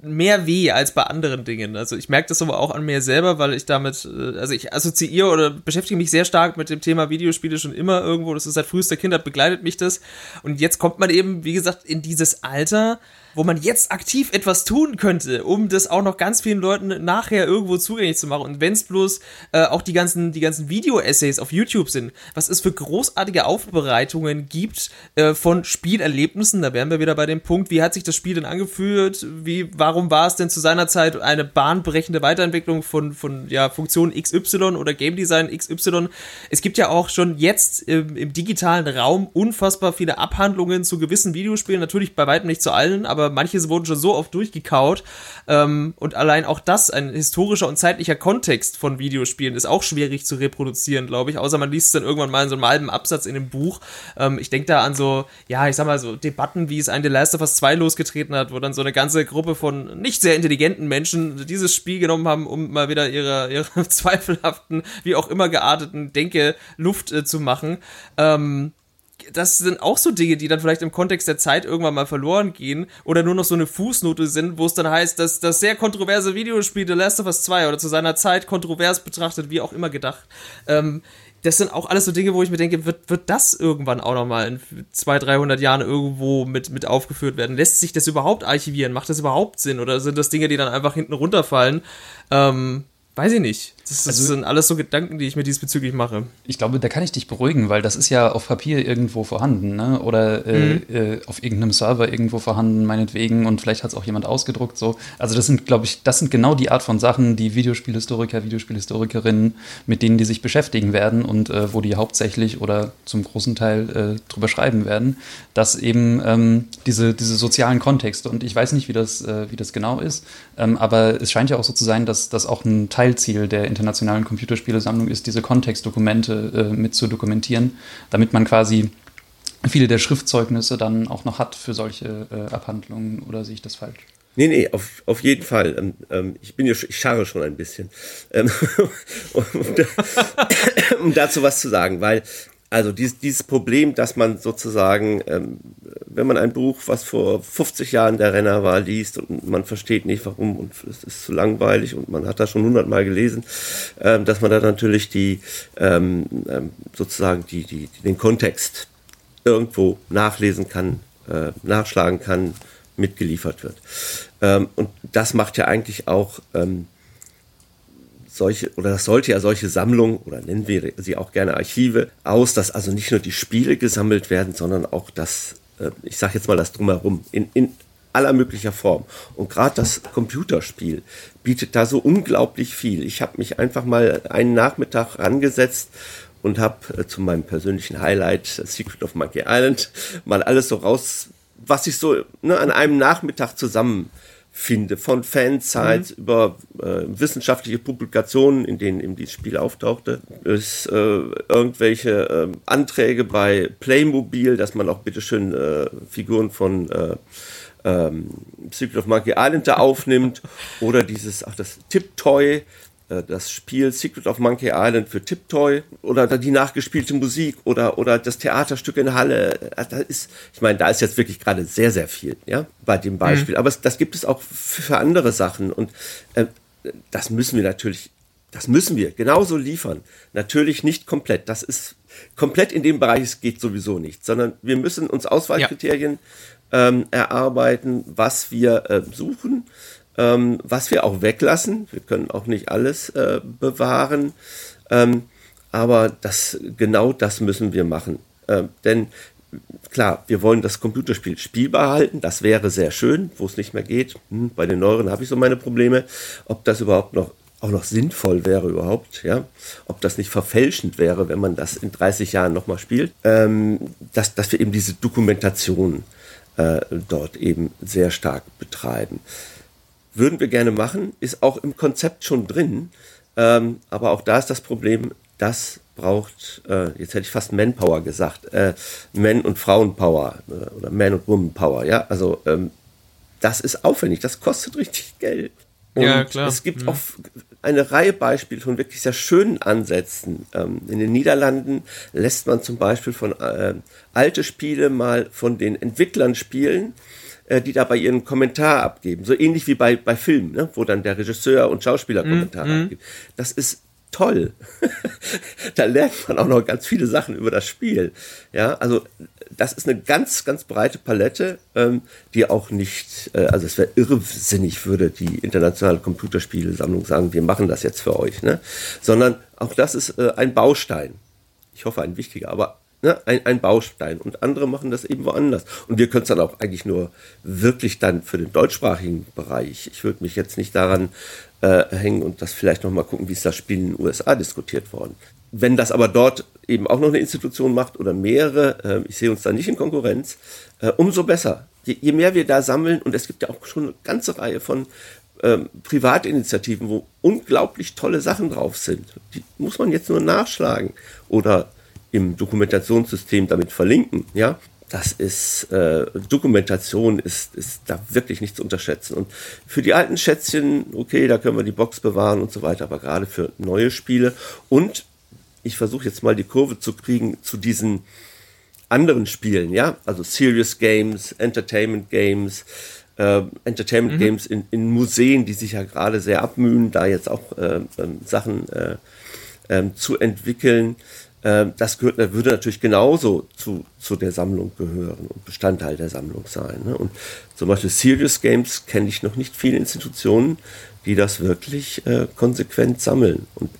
mehr weh als bei anderen Dingen. Also ich merke das aber auch an mir selber, weil ich damit, äh, also ich assoziiere oder beschäftige mich sehr stark mit dem Thema Videospiele schon immer irgendwo. Das ist seit frühester Kindheit begleitet mich das. Und jetzt kommt man eben, wie gesagt, in dieses Alter, wo man jetzt aktiv etwas tun könnte, um das auch noch ganz vielen Leuten nachher irgendwo zugänglich zu machen. Und wenn es bloß äh, auch die ganzen, die ganzen Video-Essays auf YouTube sind, was es für großartige Aufbereitungen gibt äh, von Spielerlebnissen, da wären wir wieder bei dem Punkt, wie hat sich das Spiel denn angefühlt, wie, warum war es denn zu seiner Zeit eine bahnbrechende Weiterentwicklung von, von ja, Funktion XY oder Game Design XY. Es gibt ja auch schon jetzt im, im digitalen Raum unfassbar viele Abhandlungen zu gewissen Videospielen, natürlich bei weitem nicht zu allen, aber aber manche wurden schon so oft durchgekaut. Ähm, und allein auch das, ein historischer und zeitlicher Kontext von Videospielen, ist auch schwierig zu reproduzieren, glaube ich. Außer man liest es dann irgendwann mal in so einem halben Absatz in dem Buch. Ähm, ich denke da an so, ja, ich sag mal so Debatten, wie es ein The Last of Us 2 losgetreten hat, wo dann so eine ganze Gruppe von nicht sehr intelligenten Menschen dieses Spiel genommen haben, um mal wieder ihre, ihre <laughs> zweifelhaften, wie auch immer gearteten Denke Luft äh, zu machen. Ähm, das sind auch so Dinge, die dann vielleicht im Kontext der Zeit irgendwann mal verloren gehen oder nur noch so eine Fußnote sind, wo es dann heißt, dass das sehr kontroverse Videospiel The Last of Us 2 oder zu seiner Zeit kontrovers betrachtet, wie auch immer gedacht. Ähm, das sind auch alles so Dinge, wo ich mir denke, wird, wird das irgendwann auch nochmal in 200, 300 Jahren irgendwo mit, mit aufgeführt werden? Lässt sich das überhaupt archivieren? Macht das überhaupt Sinn? Oder sind das Dinge, die dann einfach hinten runterfallen? Ähm, weiß ich nicht. Das, also, sind alles so Gedanken, die ich mir diesbezüglich mache. Ich glaube, da kann ich dich beruhigen, weil das ist ja auf Papier irgendwo vorhanden, ne? Oder äh, mhm. äh, auf irgendeinem Server irgendwo vorhanden, meinetwegen, und vielleicht hat es auch jemand ausgedruckt. So. Also das sind, glaube ich, das sind genau die Art von Sachen, die Videospielhistoriker, Videospielhistorikerinnen, mit denen die sich beschäftigen werden und äh, wo die hauptsächlich oder zum großen Teil äh, drüber schreiben werden, dass eben ähm, diese, diese sozialen Kontexte, und ich weiß nicht, wie das, äh, wie das genau ist, ähm, aber es scheint ja auch so zu sein, dass das auch ein Teilziel der internationalen Computerspielesammlung ist, diese Kontextdokumente äh, mit zu dokumentieren, damit man quasi viele der Schriftzeugnisse dann auch noch hat für solche äh, Abhandlungen oder sehe ich das falsch? Nee, nee, auf, auf jeden Fall. Ähm, ähm ich bin ja, ich scharre schon ein bisschen, ähm, <laughs> um, <laughs> um, dazu was zu sagen, weil also dieses, dieses Problem, dass man sozusagen, ähm, wenn man ein Buch, was vor 50 Jahren der Renner war, liest und man versteht nicht warum und es ist zu langweilig und man hat das schon hundertmal gelesen, ähm, dass man da natürlich die ähm, ähm sozusagen die, die, den Kontext irgendwo nachlesen kann, äh, nachschlagen kann, mitgeliefert wird. Ähm, und das macht ja eigentlich auch ähm, solche, oder das sollte ja solche Sammlungen, oder nennen wir sie auch gerne Archive, aus, dass also nicht nur die Spiele gesammelt werden, sondern auch das, äh, ich sage jetzt mal das drumherum, in, in aller möglicher Form. Und gerade das Computerspiel bietet da so unglaublich viel. Ich habe mich einfach mal einen Nachmittag rangesetzt und habe äh, zu meinem persönlichen Highlight Secret of Monkey Island mal alles so raus, was ich so ne, an einem Nachmittag zusammen finde, von Fansites mhm. über äh, wissenschaftliche Publikationen, in denen eben dieses Spiel auftauchte, bis äh, irgendwelche äh, Anträge bei Playmobil, dass man auch bitteschön äh, Figuren von äh, ähm, Secret of Monkey Island da aufnimmt <laughs> oder dieses, ach, das Tip-Toy, äh, das Spiel Secret of Monkey Island für Tiptoy oder die nachgespielte Musik oder, oder das Theaterstück in Halle. Äh, da ist, ich meine, da ist jetzt wirklich gerade sehr, sehr viel, ja, bei dem Beispiel. Mhm. Aber es, das gibt es auch für andere Sachen und äh, das müssen wir natürlich, das müssen wir genauso liefern. Natürlich nicht komplett. Das ist komplett in dem Bereich, es geht sowieso nicht, sondern wir müssen uns Auswahlkriterien ja. ähm, erarbeiten, was wir äh, suchen ähm, was wir auch weglassen. Wir können auch nicht alles äh, bewahren, ähm, aber das, genau das müssen wir machen. Ähm, denn klar, wir wollen das Computerspiel spielbar halten, das wäre sehr schön, wo es nicht mehr geht. Hm, bei den neueren habe ich so meine Probleme, ob das überhaupt noch auch noch sinnvoll wäre überhaupt, ja, ob das nicht verfälschend wäre, wenn man das in 30 Jahren nochmal spielt, ähm, dass, dass wir eben diese Dokumentation äh, dort eben sehr stark betreiben. Würden wir gerne machen, ist auch im Konzept schon drin. Ähm, aber auch da ist das Problem, das braucht, äh, jetzt hätte ich fast Manpower gesagt, äh, Man- und Frauenpower äh, oder Man- und Woman-Power, ja. Also ähm, das ist aufwendig, das kostet <laughs> richtig Geld. Und ja, klar. es gibt mhm. auch eine Reihe Beispiele von wirklich sehr schönen Ansätzen. Ähm, in den Niederlanden lässt man zum Beispiel von äh, alte Spiele mal von den Entwicklern spielen äh, die dabei ihren Kommentar abgeben. So ähnlich wie bei, bei Filmen, ne? wo dann der Regisseur und Schauspieler mhm, Kommentare mm, abgeben. Das ist toll. <laughs> da lernt man auch noch ganz viele Sachen über das Spiel. Ja, also das ist eine ganz, ganz breite Palette, ähm, die auch nicht, äh, also es wäre irrsinnig, würde die internationale Computerspielsammlung sagen, wir machen das jetzt für euch, ne? Sondern auch das ist äh, ein Baustein. Ich hoffe, ein wichtiger, aber ne, ein, ein Baustein. Und andere machen das eben woanders. Und wir können es dann auch eigentlich nur wirklich dann für den deutschsprachigen Bereich. Ich würde mich jetzt nicht daran äh, hängen und das vielleicht nochmal gucken, wie ist das Spiel in den USA diskutiert worden. Wenn das aber dort eben auch noch eine Institution macht oder mehrere, äh, ich sehe uns da nicht in Konkurrenz, äh, umso besser. Je, je, mehr wir da sammeln, und es gibt ja auch schon eine ganze Reihe von ähm, Privatinitiativen, wo unglaublich tolle Sachen drauf sind. Die muss man jetzt nur nachschlagen oder im Dokumentationssystem damit verlinken, ja, das ist, äh, Dokumentation ist, ist da wirklich nicht zu unterschätzen. Und für die alten Schätzchen, okay, da können wir die Box bewahren und so weiter, aber gerade für neue Spiele und ich versuche jetzt mal die Kurve zu kriegen zu diesen anderen Spielen, ja, also Serious Games, Entertainment Games, äh, Entertainment mhm. Games in, in Museen, die sich ja gerade sehr abmühen, da jetzt auch äh, ähm, Sachen äh, ähm, zu entwickeln. Ähm, das gehört, würde natürlich genauso zu, zu der Sammlung gehören und Bestandteil der Sammlung sein. Ne? Und zum Beispiel Serious Games kenne ich noch nicht viele Institutionen, die das wirklich äh, konsequent sammeln. Und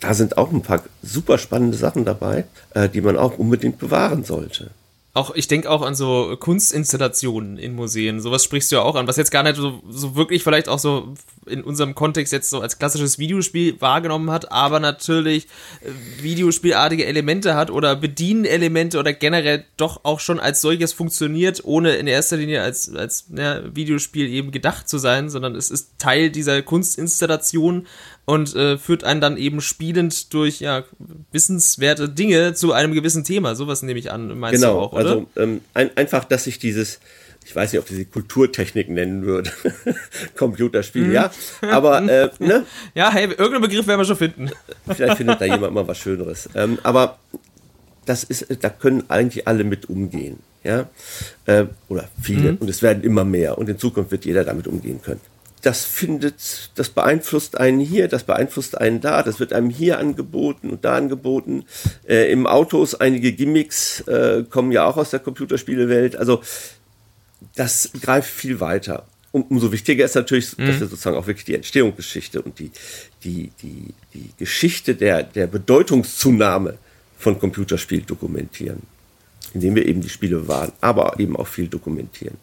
da sind auch ein paar super spannende Sachen dabei, äh, die man auch unbedingt bewahren sollte auch, ich denke auch an so Kunstinstallationen in Museen. Sowas sprichst du ja auch an, was jetzt gar nicht so, so wirklich vielleicht auch so in unserem Kontext jetzt so als klassisches Videospiel wahrgenommen hat, aber natürlich äh, Videospielartige Elemente hat oder Bedienelemente oder generell doch auch schon als solches funktioniert, ohne in erster Linie als, als ja, Videospiel eben gedacht zu sein, sondern es ist Teil dieser Kunstinstallation und äh, führt einen dann eben spielend durch ja, wissenswerte Dinge zu einem gewissen Thema. Sowas nehme ich an, meinst genau, du auch, oder? Also ähm, ein, einfach, dass sich dieses, ich weiß nicht, ob ich sie Kulturtechnik nennen würde, <laughs> Computerspiel, hm. ja, aber <laughs> äh, ne? Ja, hey, irgendeinen Begriff werden wir schon finden. <laughs> Vielleicht findet da jemand mal was Schöneres. Ähm, aber das ist, da können eigentlich alle mit umgehen, ja, äh, oder viele, mhm. und es werden immer mehr und in Zukunft wird jeder damit umgehen können das findet, das beeinflusst einen hier, das beeinflusst einen da, das wird einem hier angeboten und da angeboten. Äh, Im Autos einige Gimmicks äh, kommen ja auch aus der Computerspielewelt. Also das greift viel weiter. um, umso wichtiger ist natürlich, mhm. dass wir sozusagen auch wirklich die Entstehungsgeschichte und die, die, die, die Geschichte der, der Bedeutungszunahme von Computerspielen dokumentieren. Indem wir eben die Spiele bewahren, aber eben auch viel dokumentieren.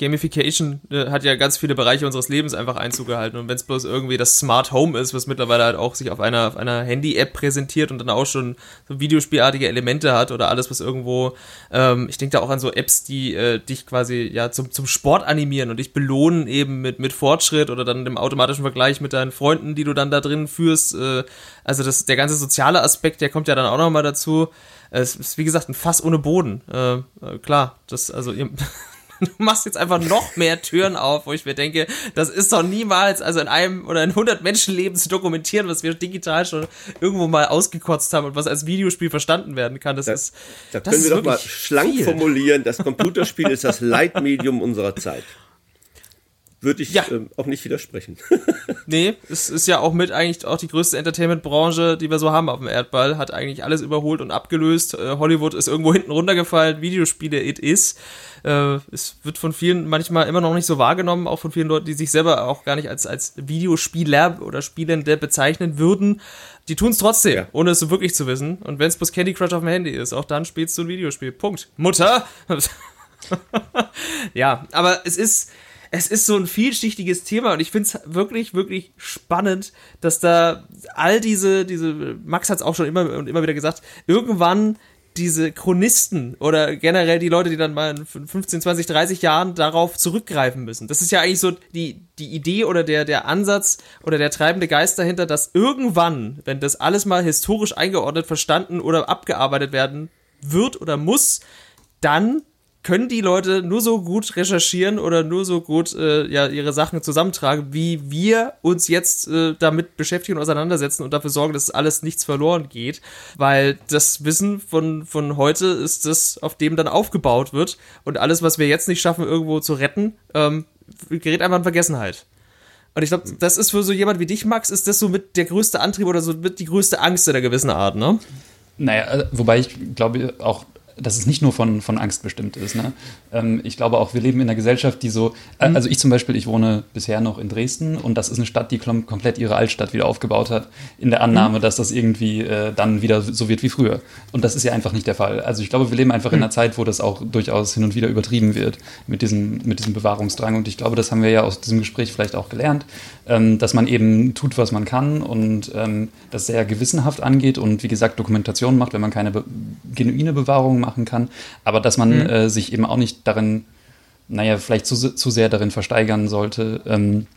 Gamification äh, hat ja ganz viele Bereiche unseres Lebens einfach Einzug gehalten. Und wenn es bloß irgendwie das Smart Home ist, was mittlerweile halt auch sich auf einer, auf einer Handy-App präsentiert und dann auch schon so Videospielartige Elemente hat oder alles, was irgendwo, ähm, ich denke da auch an so Apps, die äh, dich quasi ja zum, zum Sport animieren und dich belohnen eben mit, mit Fortschritt oder dann im automatischen Vergleich mit deinen Freunden, die du dann da drin führst. Äh, also das, der ganze soziale Aspekt, der kommt ja dann auch nochmal dazu. Es ist, wie gesagt, ein Fass ohne Boden. Äh, äh klar, das, also ihr, <laughs> <laughs> du machst jetzt einfach noch mehr Türen auf, wo ich mir denke, das ist doch niemals, also in einem oder in 100 Menschenleben zu dokumentieren, was wir digital schon irgendwo mal ausgekotzt haben und was als Videospiel verstanden werden kann. Das, das ist. Da können wir doch mal schlank viel. formulieren, das <laughs> Computerspiel ist das Leitmedium unserer Zeit würde ich ja. ähm, auch nicht widersprechen. <laughs> nee, es ist ja auch mit eigentlich auch die größte Entertainment-Branche, die wir so haben auf dem Erdball, hat eigentlich alles überholt und abgelöst. Äh, Hollywood ist irgendwo hinten runtergefallen, Videospiele, it is. Äh, es wird von vielen manchmal immer noch nicht so wahrgenommen, auch von vielen Leuten, die sich selber auch gar nicht als, als Videospieler oder Spielende bezeichnen würden. Die tun es trotzdem, ja. ohne es so wirklich zu wissen. Und wenn es bloß Candy Crush auf dem Handy ist, auch dann spielst du ein Videospiel. Punkt. Mutter! <laughs> ja, aber es ist es ist so ein vielschichtiges Thema und ich finde es wirklich, wirklich spannend, dass da all diese, diese, Max hat es auch schon immer und immer wieder gesagt, irgendwann diese Chronisten oder generell die Leute, die dann mal in 15, 20, 30 Jahren darauf zurückgreifen müssen. Das ist ja eigentlich so die, die Idee oder der, der Ansatz oder der treibende Geist dahinter, dass irgendwann, wenn das alles mal historisch eingeordnet, verstanden oder abgearbeitet werden wird oder muss, dann können die Leute nur so gut recherchieren oder nur so gut äh, ja, ihre Sachen zusammentragen, wie wir uns jetzt äh, damit beschäftigen und auseinandersetzen und dafür sorgen, dass alles nichts verloren geht. Weil das Wissen von, von heute ist das, auf dem dann aufgebaut wird. Und alles, was wir jetzt nicht schaffen, irgendwo zu retten, ähm, gerät einfach in Vergessenheit. Und ich glaube, das ist für so jemand wie dich, Max, ist das so mit der größte Antrieb oder so mit die größte Angst in einer gewissen Art, ne? Naja, äh, wobei ich glaube auch dass es nicht nur von, von Angst bestimmt ist. Ne? Ähm, ich glaube auch, wir leben in einer Gesellschaft, die so, äh, mhm. also ich zum Beispiel, ich wohne bisher noch in Dresden und das ist eine Stadt, die komplett ihre Altstadt wieder aufgebaut hat, in der Annahme, mhm. dass das irgendwie äh, dann wieder so wird wie früher. Und das ist ja einfach nicht der Fall. Also ich glaube, wir leben einfach mhm. in einer Zeit, wo das auch durchaus hin und wieder übertrieben wird mit diesem, mit diesem Bewahrungsdrang. Und ich glaube, das haben wir ja aus diesem Gespräch vielleicht auch gelernt, ähm, dass man eben tut, was man kann und ähm, das sehr gewissenhaft angeht und wie gesagt Dokumentation macht, wenn man keine be genuine Bewahrung machen kann, aber dass man mhm. äh, sich eben auch nicht darin, naja, vielleicht zu, zu sehr darin versteigern sollte, ähm,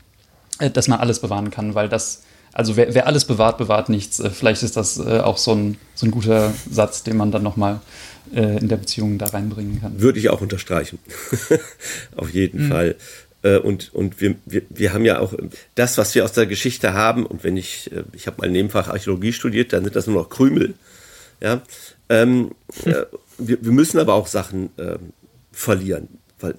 äh, dass man alles bewahren kann, weil das, also wer, wer alles bewahrt, bewahrt nichts. Äh, vielleicht ist das äh, auch so ein, so ein guter Satz, den man dann nochmal äh, in der Beziehung da reinbringen kann. Würde ich auch unterstreichen. <laughs> Auf jeden mhm. Fall. Äh, und, und wir, wir, wir haben ja auch das, was wir aus der Geschichte haben, und wenn ich, äh, ich habe mal Nebenfach Archäologie studiert, dann sind das nur noch Krümel. Ja. Ähm, äh, wir, wir müssen aber auch Sachen äh, verlieren, weil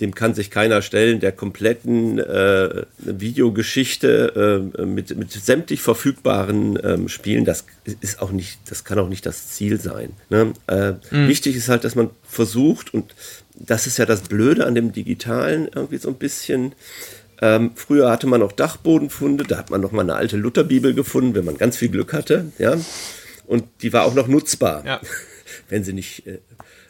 dem kann sich keiner stellen, der kompletten äh, Videogeschichte äh, mit, mit sämtlich verfügbaren ähm, Spielen, das ist auch nicht, das kann auch nicht das Ziel sein. Ne? Äh, mhm. Wichtig ist halt, dass man versucht, und das ist ja das Blöde an dem Digitalen irgendwie so ein bisschen. Ähm, früher hatte man auch Dachbodenfunde, da hat man noch mal eine alte Lutherbibel gefunden, wenn man ganz viel Glück hatte, ja. Und die war auch noch nutzbar, ja. <laughs> wenn sie nicht äh,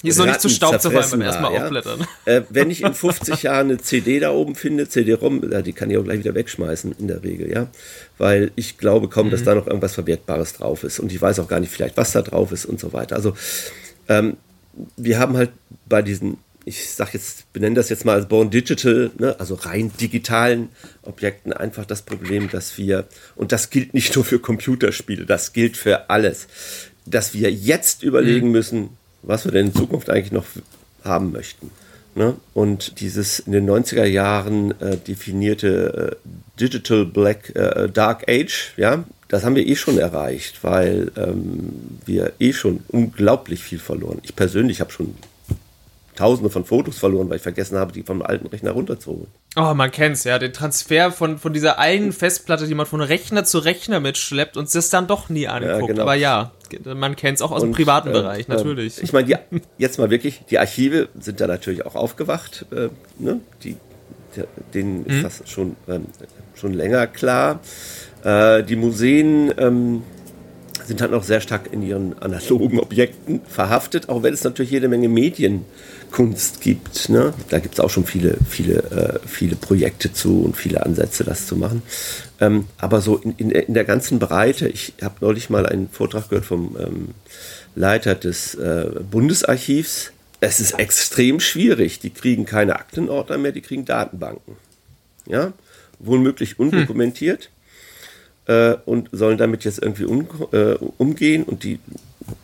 die ist noch nicht zu Staub zerfallen beim ersten Mal ja? aufblättern. Äh, wenn ich in 50 Jahren eine CD da oben finde, CD-ROM, die kann ich auch gleich wieder wegschmeißen in der Regel, ja. Weil ich glaube kaum, mhm. dass da noch irgendwas Verwertbares drauf ist. Und ich weiß auch gar nicht vielleicht, was da drauf ist und so weiter. Also ähm, wir haben halt bei diesen ich sag jetzt, benenne das jetzt mal als Born Digital, ne, also rein digitalen Objekten einfach das Problem, dass wir, und das gilt nicht nur für Computerspiele, das gilt für alles, dass wir jetzt überlegen mhm. müssen, was wir denn in Zukunft eigentlich noch haben möchten. Ne? Und dieses in den 90er Jahren äh, definierte äh, Digital Black äh, Dark Age, ja, das haben wir eh schon erreicht, weil ähm, wir eh schon unglaublich viel verloren. Ich persönlich habe schon tausende von Fotos verloren, weil ich vergessen habe, die vom alten Rechner runterzuholen. Oh, man kennt's, ja. Den Transfer von, von dieser einen Festplatte, die man von Rechner zu Rechner mitschleppt und das dann doch nie anguckt. Ja, genau. Aber ja, man kennt's auch aus und, dem privaten äh, Bereich, äh, natürlich. Äh, ich meine, jetzt mal wirklich, die Archive sind da natürlich auch aufgewacht. Äh, ne? die, die, denen ist mhm. das schon, ähm, schon länger klar. Äh, die Museen ähm, sind halt noch sehr stark in ihren analogen Objekten verhaftet, auch wenn es natürlich jede Menge Medienkunst gibt. Ne? Da gibt es auch schon viele, viele, äh, viele Projekte zu und viele Ansätze, das zu machen. Ähm, aber so in, in, in, der ganzen Breite, ich habe neulich mal einen Vortrag gehört vom ähm, Leiter des äh, Bundesarchivs. Es ist extrem schwierig. Die kriegen keine Aktenordner mehr, die kriegen Datenbanken. Ja, wohl möglich undokumentiert. Hm äh, und sollen damit jetzt irgendwie um, äh, umgehen und die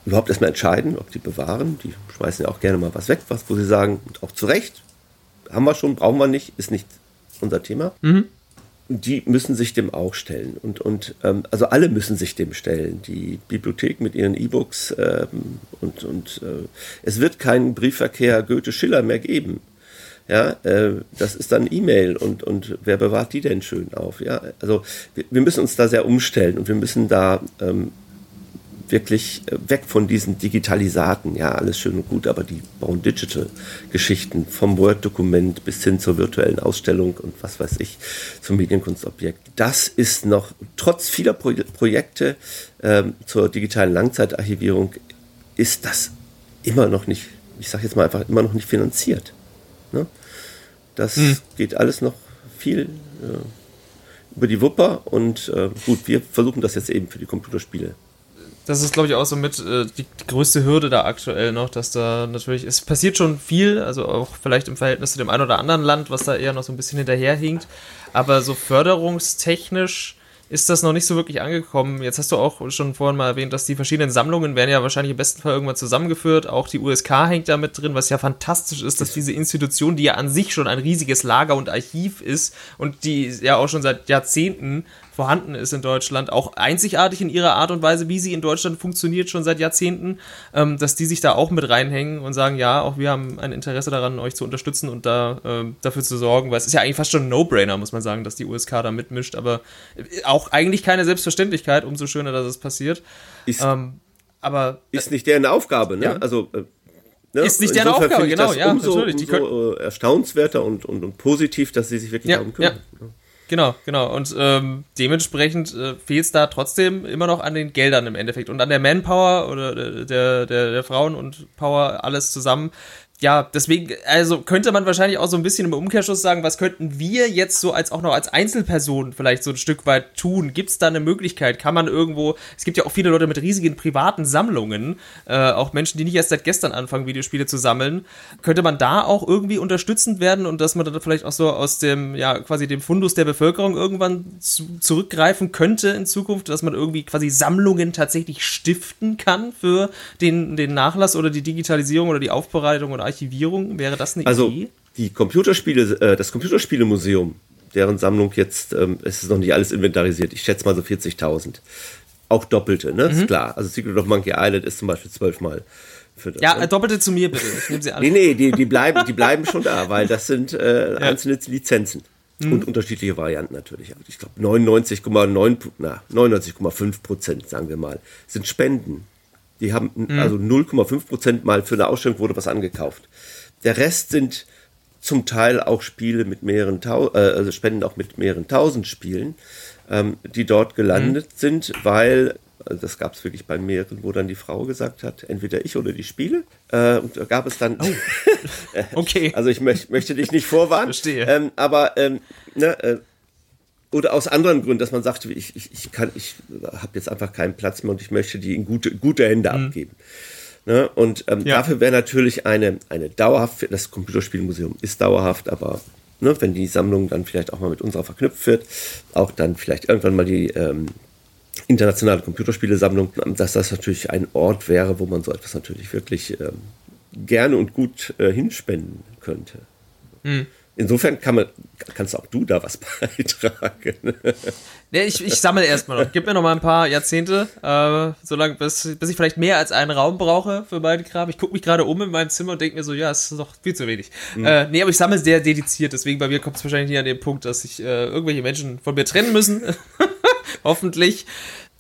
überhaupt erstmal entscheiden, ob die bewahren. Die schmeißen ja auch gerne mal was weg, was, wo sie sagen, und auch zu Recht, haben wir schon, brauchen wir nicht, ist nicht unser Thema. Mhm. Die müssen sich dem auch stellen. Und, und ähm, also alle müssen sich dem stellen. Die Bibliothek mit ihren E-Books ähm, und, und äh, es wird keinen Briefverkehr Goethe-Schiller mehr geben. Ja, äh, das ist dann E-Mail und, und wer bewahrt die denn schön auf? Ja, also wir, wir müssen uns da sehr umstellen und wir müssen da ähm, wirklich äh, weg von diesen Digitalisaten. Ja, alles schön und gut, aber die bauen Digital-Geschichten vom Word-Dokument bis hin zur virtuellen Ausstellung und was weiß ich, zum Medienkunstobjekt. Das ist noch, trotz vieler Pro Projekte ähm, zur digitalen Langzeitarchivierung, ist das immer noch nicht, ich sage jetzt mal einfach, immer noch nicht finanziert. Ne? Das hm. geht alles noch viel äh, über die Wupper und äh, gut, wir versuchen das jetzt eben für die Computerspiele. Das ist, glaube ich, auch so mit äh, die, die, größte Hürde da aktuell noch, dass da natürlich, es passiert schon viel, also auch vielleicht im Verhältnis zu dem einen oder anderen Land, was da eher noch so ein bisschen hinterherhinkt, aber so förderungstechnisch ist das noch nicht so wirklich angekommen. Jetzt hast du auch schon vorhin mal erwähnt, dass die verschiedenen Sammlungen werden ja wahrscheinlich im besten Fall irgendwann zusammengeführt. Auch die USK hängt da mit drin, was ja fantastisch ist, dass diese Institution, die ja an sich schon ein riesiges Lager und Archiv ist und die ja auch schon seit Jahrzehnten vorhanden ist in Deutschland, auch einzigartig in ihrer Art und Weise, wie sie in Deutschland funktioniert, schon seit Jahrzehnten, ähm, dass die sich da auch mit reinhängen und sagen, ja, auch wir haben ein Interesse daran, euch zu unterstützen und da äh, dafür zu sorgen, weil es ist ja eigentlich fast schon ein No-Brainer, muss man sagen, dass die USK da mitmischt, aber auch eigentlich keine Selbstverständlichkeit, umso schöner, dass es passiert. Ist, ähm, aber ist nicht deren Aufgabe, ne? Ja. Also äh, Ne? Ist nicht deren Aufgabe, genau, ja, umso, natürlich. Die umso äh, erstaunenswerter und, und, und, positiv, dass sie sich wirklich ja, darum kümmern. Ja. Genau, genau. Und ähm, dementsprechend äh, fehlt es da trotzdem immer noch an den Geldern im Endeffekt und an der Manpower oder der, der, der Frauen und Power alles zusammen, ja, deswegen, also könnte man wahrscheinlich auch so ein bisschen im Umkehrschluss sagen, was könnten wir jetzt so als auch noch als Einzelperson vielleicht so ein Stück weit tun? Gibt es da eine Möglichkeit? Kann man irgendwo, es gibt ja auch viele Leute mit riesigen privaten Sammlungen, äh, auch Menschen, die nicht erst seit gestern anfangen, Videospiele zu sammeln. Könnte man da auch irgendwie unterstützend werden und dass man dann vielleicht auch so aus dem, ja, quasi dem Fundus der Bevölkerung irgendwann zu, zurückgreifen könnte in Zukunft, dass man irgendwie quasi Sammlungen tatsächlich stiften kann für den, den Nachlass oder die Digitalisierung oder die Aufbereitung oder Archivierung? Wäre das eine also, Idee? Die Computerspiele, äh, das Computerspielemuseum, deren Sammlung jetzt, ähm, es ist noch nicht alles inventarisiert, ich schätze mal so 40.000. Auch Doppelte, ne? Mhm. Ist klar. Also Secret of Monkey Island ist zum Beispiel zwölfmal. Für das, ja, ne? Doppelte zu mir bitte. Ich nehme sie alle. nee, nee, die, die, bleiben, die bleiben schon da, weil das sind äh, ja. einzelne Lizenzen. Mhm. Und unterschiedliche Varianten natürlich. Ich glaube 99,9, na, 99,5 Prozent, sagen wir mal, sind Spenden. Die haben mhm. also 0,5 Prozent mal für eine Ausstellung wurde was angekauft. Der Rest sind zum Teil auch Spiele mit mehreren Tau äh, also Spenden auch mit mehreren tausend Spielen, ähm, die dort gelandet mhm. sind, weil also das gab es wirklich bei mehreren, wo dann die Frau gesagt hat, entweder ich oder die Spiele. Äh, und da gab es dann. Oh. <laughs> okay. also ich möch, möchte dich nicht vorwarnen. Verstehe. Ähm, aber ähm, ne, äh, oder aus anderen Gründen, dass man sagt, ich, ich, ich kann, ich habe jetzt einfach keinen Platz mehr und ich möchte die in gute, gute Hände mhm. abgeben. Ne? Und ähm, ja. dafür wäre natürlich eine, eine dauerhaft, das Computerspielmuseum ist dauerhaft, aber ne, wenn die Sammlung dann vielleicht auch mal mit unserer verknüpft wird, auch dann vielleicht irgendwann mal die ähm, internationale Computerspielesammlung, dass das natürlich ein Ort wäre, wo man so etwas natürlich wirklich ähm, gerne und gut äh, hinspenden könnte. Mhm. Insofern kann man, kannst auch du da was <laughs> beitragen. Nee, ich, ich sammle erstmal noch. Gib mir noch mal ein paar Jahrzehnte, äh, solange bis, bis ich vielleicht mehr als einen Raum brauche für meinen Kram. Ich gucke mich gerade um in meinem Zimmer und denke mir so, ja, es ist doch viel zu wenig. Mhm. Äh, nee, aber ich sammle sehr dediziert, deswegen bei mir kommt es wahrscheinlich nie an den Punkt, dass sich äh, irgendwelche Menschen von mir trennen müssen. <laughs> Hoffentlich.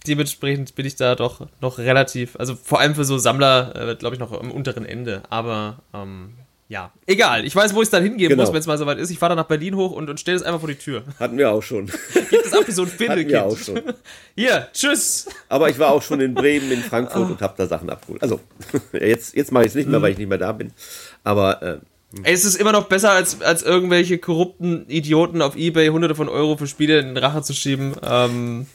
Dementsprechend bin ich da doch noch relativ, also vor allem für so Sammler, äh, glaube ich, noch am unteren Ende. Aber ähm, ja, egal. Ich weiß, wo ich es dann hingeben genau. muss, wenn es mal soweit ist. Ich fahre dann nach Berlin hoch und, und stelle es einfach vor die Tür. Hatten wir auch schon. <laughs> Gibt es ab wie so ein Findelkind. <laughs> Hatten wir auch schon. <laughs> Hier, tschüss. Aber ich war auch schon in Bremen, in Frankfurt oh. und habe da Sachen abgeholt. Also, jetzt, jetzt mache ich es nicht mehr, weil ich nicht mehr da bin. Aber äh, Ey, es ist immer noch besser, als, als irgendwelche korrupten Idioten auf Ebay hunderte von Euro für Spiele in den Rache zu schieben. Ähm,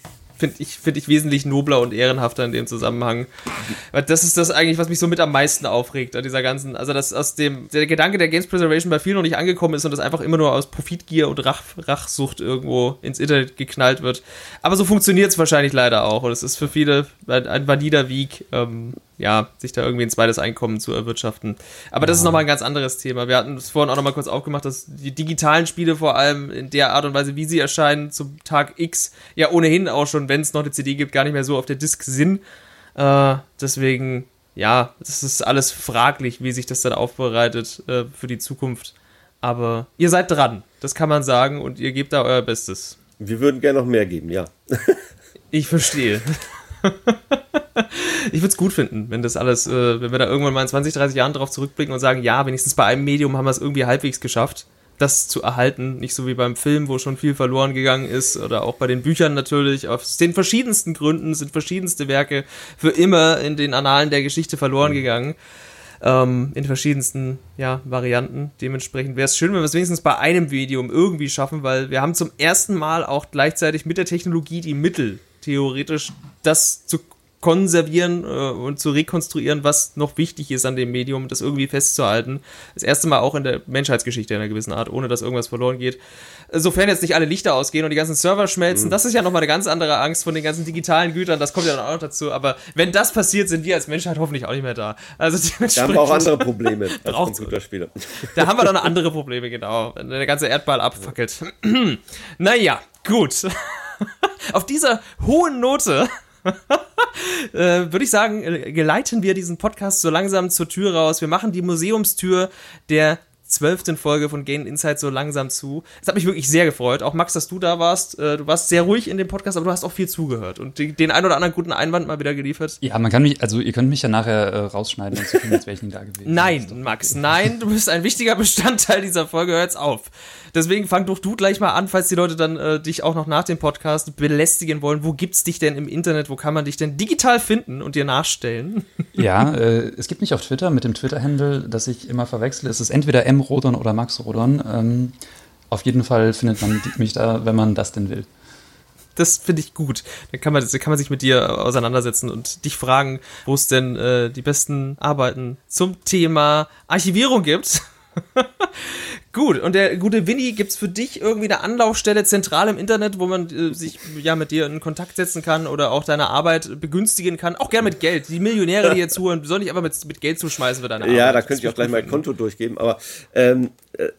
finde ich, find ich wesentlich nobler und ehrenhafter in dem Zusammenhang. Weil das ist das eigentlich, was mich so mit am meisten aufregt an dieser ganzen, also dass aus dem, der Gedanke der Games Preservation bei vielen noch nicht angekommen ist und das einfach immer nur aus Profitgier und Rach, Rachsucht irgendwo ins Internet geknallt wird. Aber so funktioniert es wahrscheinlich leider auch und es ist für viele ein valider Weg, ähm, ja, sich da irgendwie ein zweites Einkommen zu erwirtschaften. Aber das ist nochmal ein ganz anderes Thema. Wir hatten es vorhin auch nochmal kurz aufgemacht, dass die digitalen Spiele vor allem in der Art und Weise, wie sie erscheinen, zum Tag X, ja ohnehin auch schon, wenn es noch eine CD gibt, gar nicht mehr so auf der Disk sind. Äh, deswegen, ja, das ist alles fraglich, wie sich das dann aufbereitet äh, für die Zukunft. Aber ihr seid dran, das kann man sagen, und ihr gebt da euer Bestes. Wir würden gerne noch mehr geben, ja. ich verstehe. <laughs> ich würde es gut finden, wenn das alles, äh, wenn wir da irgendwann mal in 20, 30 Jahren drauf zurückblicken und sagen, ja, wenigstens bei einem Medium haben wir es irgendwie halbwegs geschafft, das zu erhalten. Nicht so wie beim Film, wo schon viel verloren gegangen ist, oder auch bei den Büchern natürlich. Aus den verschiedensten Gründen sind verschiedenste Werke für immer in den Annalen der Geschichte verloren mhm. gegangen. Ähm, in verschiedensten ja, Varianten. Dementsprechend wäre es schön, wenn wir es wenigstens bei einem Medium irgendwie schaffen, weil wir haben zum ersten Mal auch gleichzeitig mit der Technologie die Mittel, theoretisch das zu konservieren äh, und zu rekonstruieren, was noch wichtig ist an dem Medium, das irgendwie festzuhalten. Das erste Mal auch in der Menschheitsgeschichte in einer gewissen Art, ohne dass irgendwas verloren geht. Sofern jetzt nicht alle Lichter ausgehen und die ganzen Server schmelzen, mhm. das ist ja nochmal eine ganz andere Angst von den ganzen digitalen Gütern, das kommt ja dann auch noch dazu. Aber wenn das passiert, sind wir als Menschheit hoffentlich auch nicht mehr da. Also da haben wir auch andere Probleme <laughs> als Computerspiele. Da haben wir dann andere Probleme, genau. Wenn der ganze Erdball abfackelt. <clears throat> naja, gut. <laughs> Auf dieser hohen Note <laughs> äh, würde ich sagen, äh, geleiten wir diesen Podcast so langsam zur Tür raus. Wir machen die Museumstür der zwölften Folge von Gain Insight so langsam zu. Es hat mich wirklich sehr gefreut. Auch Max, dass du da warst. Äh, du warst sehr ruhig in dem Podcast, aber du hast auch viel zugehört und den ein oder anderen guten Einwand mal wieder geliefert. Ja, man kann mich, also ihr könnt mich ja nachher äh, rausschneiden und so tun, als wäre ich nie da gewesen. Nein, Max, nein, du bist ein wichtiger Bestandteil dieser Folge. Hör jetzt auf. Deswegen fang doch du gleich mal an, falls die Leute dann äh, dich auch noch nach dem Podcast belästigen wollen. Wo gibt's dich denn im Internet? Wo kann man dich denn digital finden und dir nachstellen? Ja, äh, es gibt mich auf Twitter mit dem Twitter-Handle, das ich immer verwechsle. Es ist entweder M. Rodon oder Max Rodon. Ähm, auf jeden Fall findet man mich da, wenn man das denn will das finde ich gut. Dann kann man, kann man sich mit dir auseinandersetzen und dich fragen, wo es denn äh, die besten Arbeiten zum Thema Archivierung gibt. <laughs> Gut, und der gute Winnie, gibt es für dich irgendwie eine Anlaufstelle zentral im Internet, wo man äh, sich ja mit dir in Kontakt setzen kann oder auch deine Arbeit begünstigen kann? Auch gerne mit Geld. Die Millionäre, die jetzt <laughs> zuhören, soll nicht einfach mit, mit Geld zuschmeißen für deine Arbeit. Ja, da könnte ich auch gleich mein Konto durchgeben, aber ähm, äh,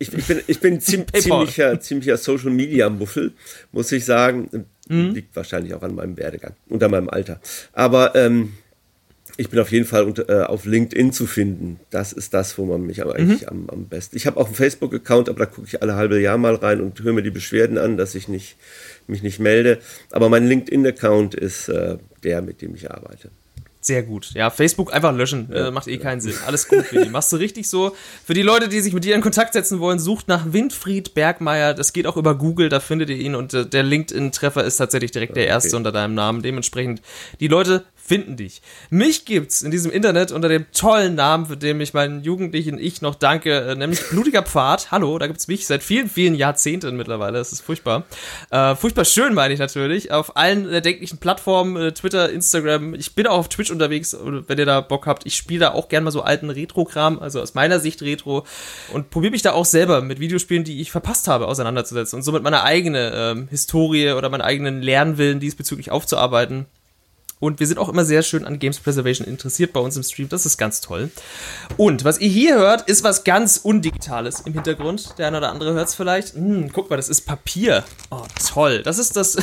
ich, ich, bin, ich bin ziem, <laughs> ziemlicher, ziemlicher Social Media Muffel, muss ich sagen. Mhm. Liegt wahrscheinlich auch an meinem Werdegang und an meinem Alter. Aber ähm, ich bin auf jeden Fall unter, äh, auf LinkedIn zu finden. Das ist das, wo man mich aber eigentlich mhm. am, am besten. Ich habe auch einen Facebook-Account, aber da gucke ich alle halbe Jahr mal rein und höre mir die Beschwerden an, dass ich nicht, mich nicht melde. Aber mein LinkedIn-Account ist äh, der, mit dem ich arbeite. Sehr gut. Ja, Facebook einfach löschen. Ja. Äh, macht eh keinen Sinn. Alles gut, Willi. <laughs> Machst du richtig so. Für die Leute, die sich mit dir in Kontakt setzen wollen, sucht nach Winfried Bergmeier. Das geht auch über Google, da findet ihr ihn. Und äh, der LinkedIn-Treffer ist tatsächlich direkt der erste unter deinem Namen. Dementsprechend, die Leute finden dich. Mich gibt's in diesem Internet unter dem tollen Namen, für den ich meinen jugendlichen Ich noch danke, äh, nämlich Blutiger Pfad. Hallo, da gibt's mich seit vielen, vielen Jahrzehnten mittlerweile. Das ist furchtbar. Äh, furchtbar schön, meine ich natürlich. Auf allen erdenklichen Plattformen, äh, Twitter, Instagram. Ich bin auch auf Twitch unterwegs, wenn ihr da Bock habt. Ich spiele da auch gerne mal so alten Retro-Kram, also aus meiner Sicht Retro. Und probiere mich da auch selber mit Videospielen, die ich verpasst habe, auseinanderzusetzen und somit meine eigene ähm, Historie oder meinen eigenen Lernwillen diesbezüglich aufzuarbeiten. Und wir sind auch immer sehr schön an Games Preservation interessiert bei uns im Stream. Das ist ganz toll. Und was ihr hier hört, ist was ganz Undigitales im Hintergrund. Der eine oder andere hört es vielleicht. Hm, guck mal, das ist Papier. Oh, toll. Das ist das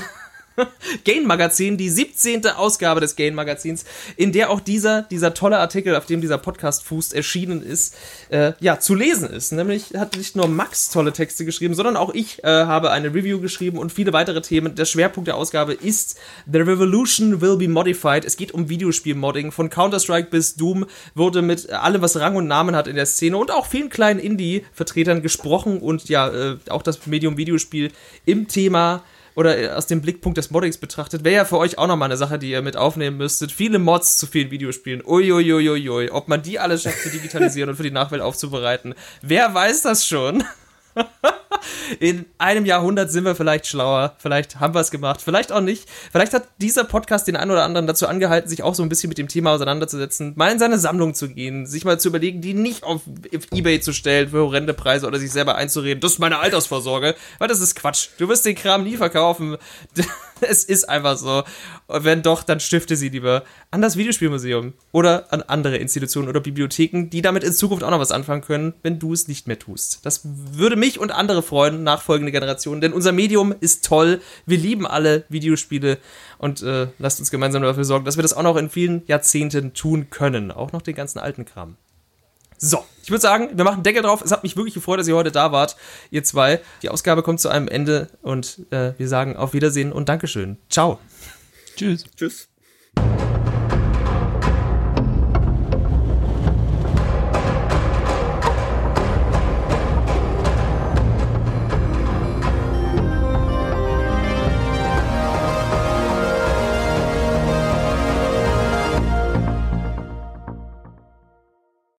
<laughs> Gain Magazin, die 17. Ausgabe des Gain Magazins, in der auch dieser, dieser tolle Artikel, auf dem dieser Podcast fußt, erschienen ist, äh, ja, zu lesen ist. Nämlich hat nicht nur Max tolle Texte geschrieben, sondern auch ich äh, habe eine Review geschrieben und viele weitere Themen. Der Schwerpunkt der Ausgabe ist The Revolution Will Be Modified. Es geht um Videospielmodding. Von Counter-Strike bis Doom wurde mit allem, was Rang und Namen hat in der Szene und auch vielen kleinen Indie-Vertretern gesprochen und ja, äh, auch das Medium Videospiel im Thema oder aus dem Blickpunkt des Moddings betrachtet, wäre ja für euch auch nochmal eine Sache, die ihr mit aufnehmen müsstet. Viele Mods zu vielen Videospielen. Uiuiuiui. Ob man die alle schafft zu digitalisieren und für die Nachwelt aufzubereiten. Wer weiß das schon? <laughs> In einem Jahrhundert sind wir vielleicht schlauer, vielleicht haben wir es gemacht, vielleicht auch nicht. Vielleicht hat dieser Podcast den einen oder anderen dazu angehalten, sich auch so ein bisschen mit dem Thema auseinanderzusetzen, mal in seine Sammlung zu gehen, sich mal zu überlegen, die nicht auf Ebay zu stellen für horrende Preise oder sich selber einzureden, das ist meine Altersvorsorge, weil das ist Quatsch. Du wirst den Kram nie verkaufen. <laughs> es ist einfach so. Und wenn doch, dann stifte sie lieber an das Videospielmuseum oder an andere Institutionen oder Bibliotheken, die damit in Zukunft auch noch was anfangen können, wenn du es nicht mehr tust. Das würde mich und andere freuen, nachfolgende Generationen, denn unser Medium ist toll. Wir lieben alle Videospiele und äh, lasst uns gemeinsam dafür sorgen, dass wir das auch noch in vielen Jahrzehnten tun können. Auch noch den ganzen alten Kram. So, ich würde sagen, wir machen Deckel drauf. Es hat mich wirklich gefreut, dass ihr heute da wart, ihr zwei. Die Ausgabe kommt zu einem Ende und äh, wir sagen auf Wiedersehen und Dankeschön. Ciao. Tschüss. Tschüss.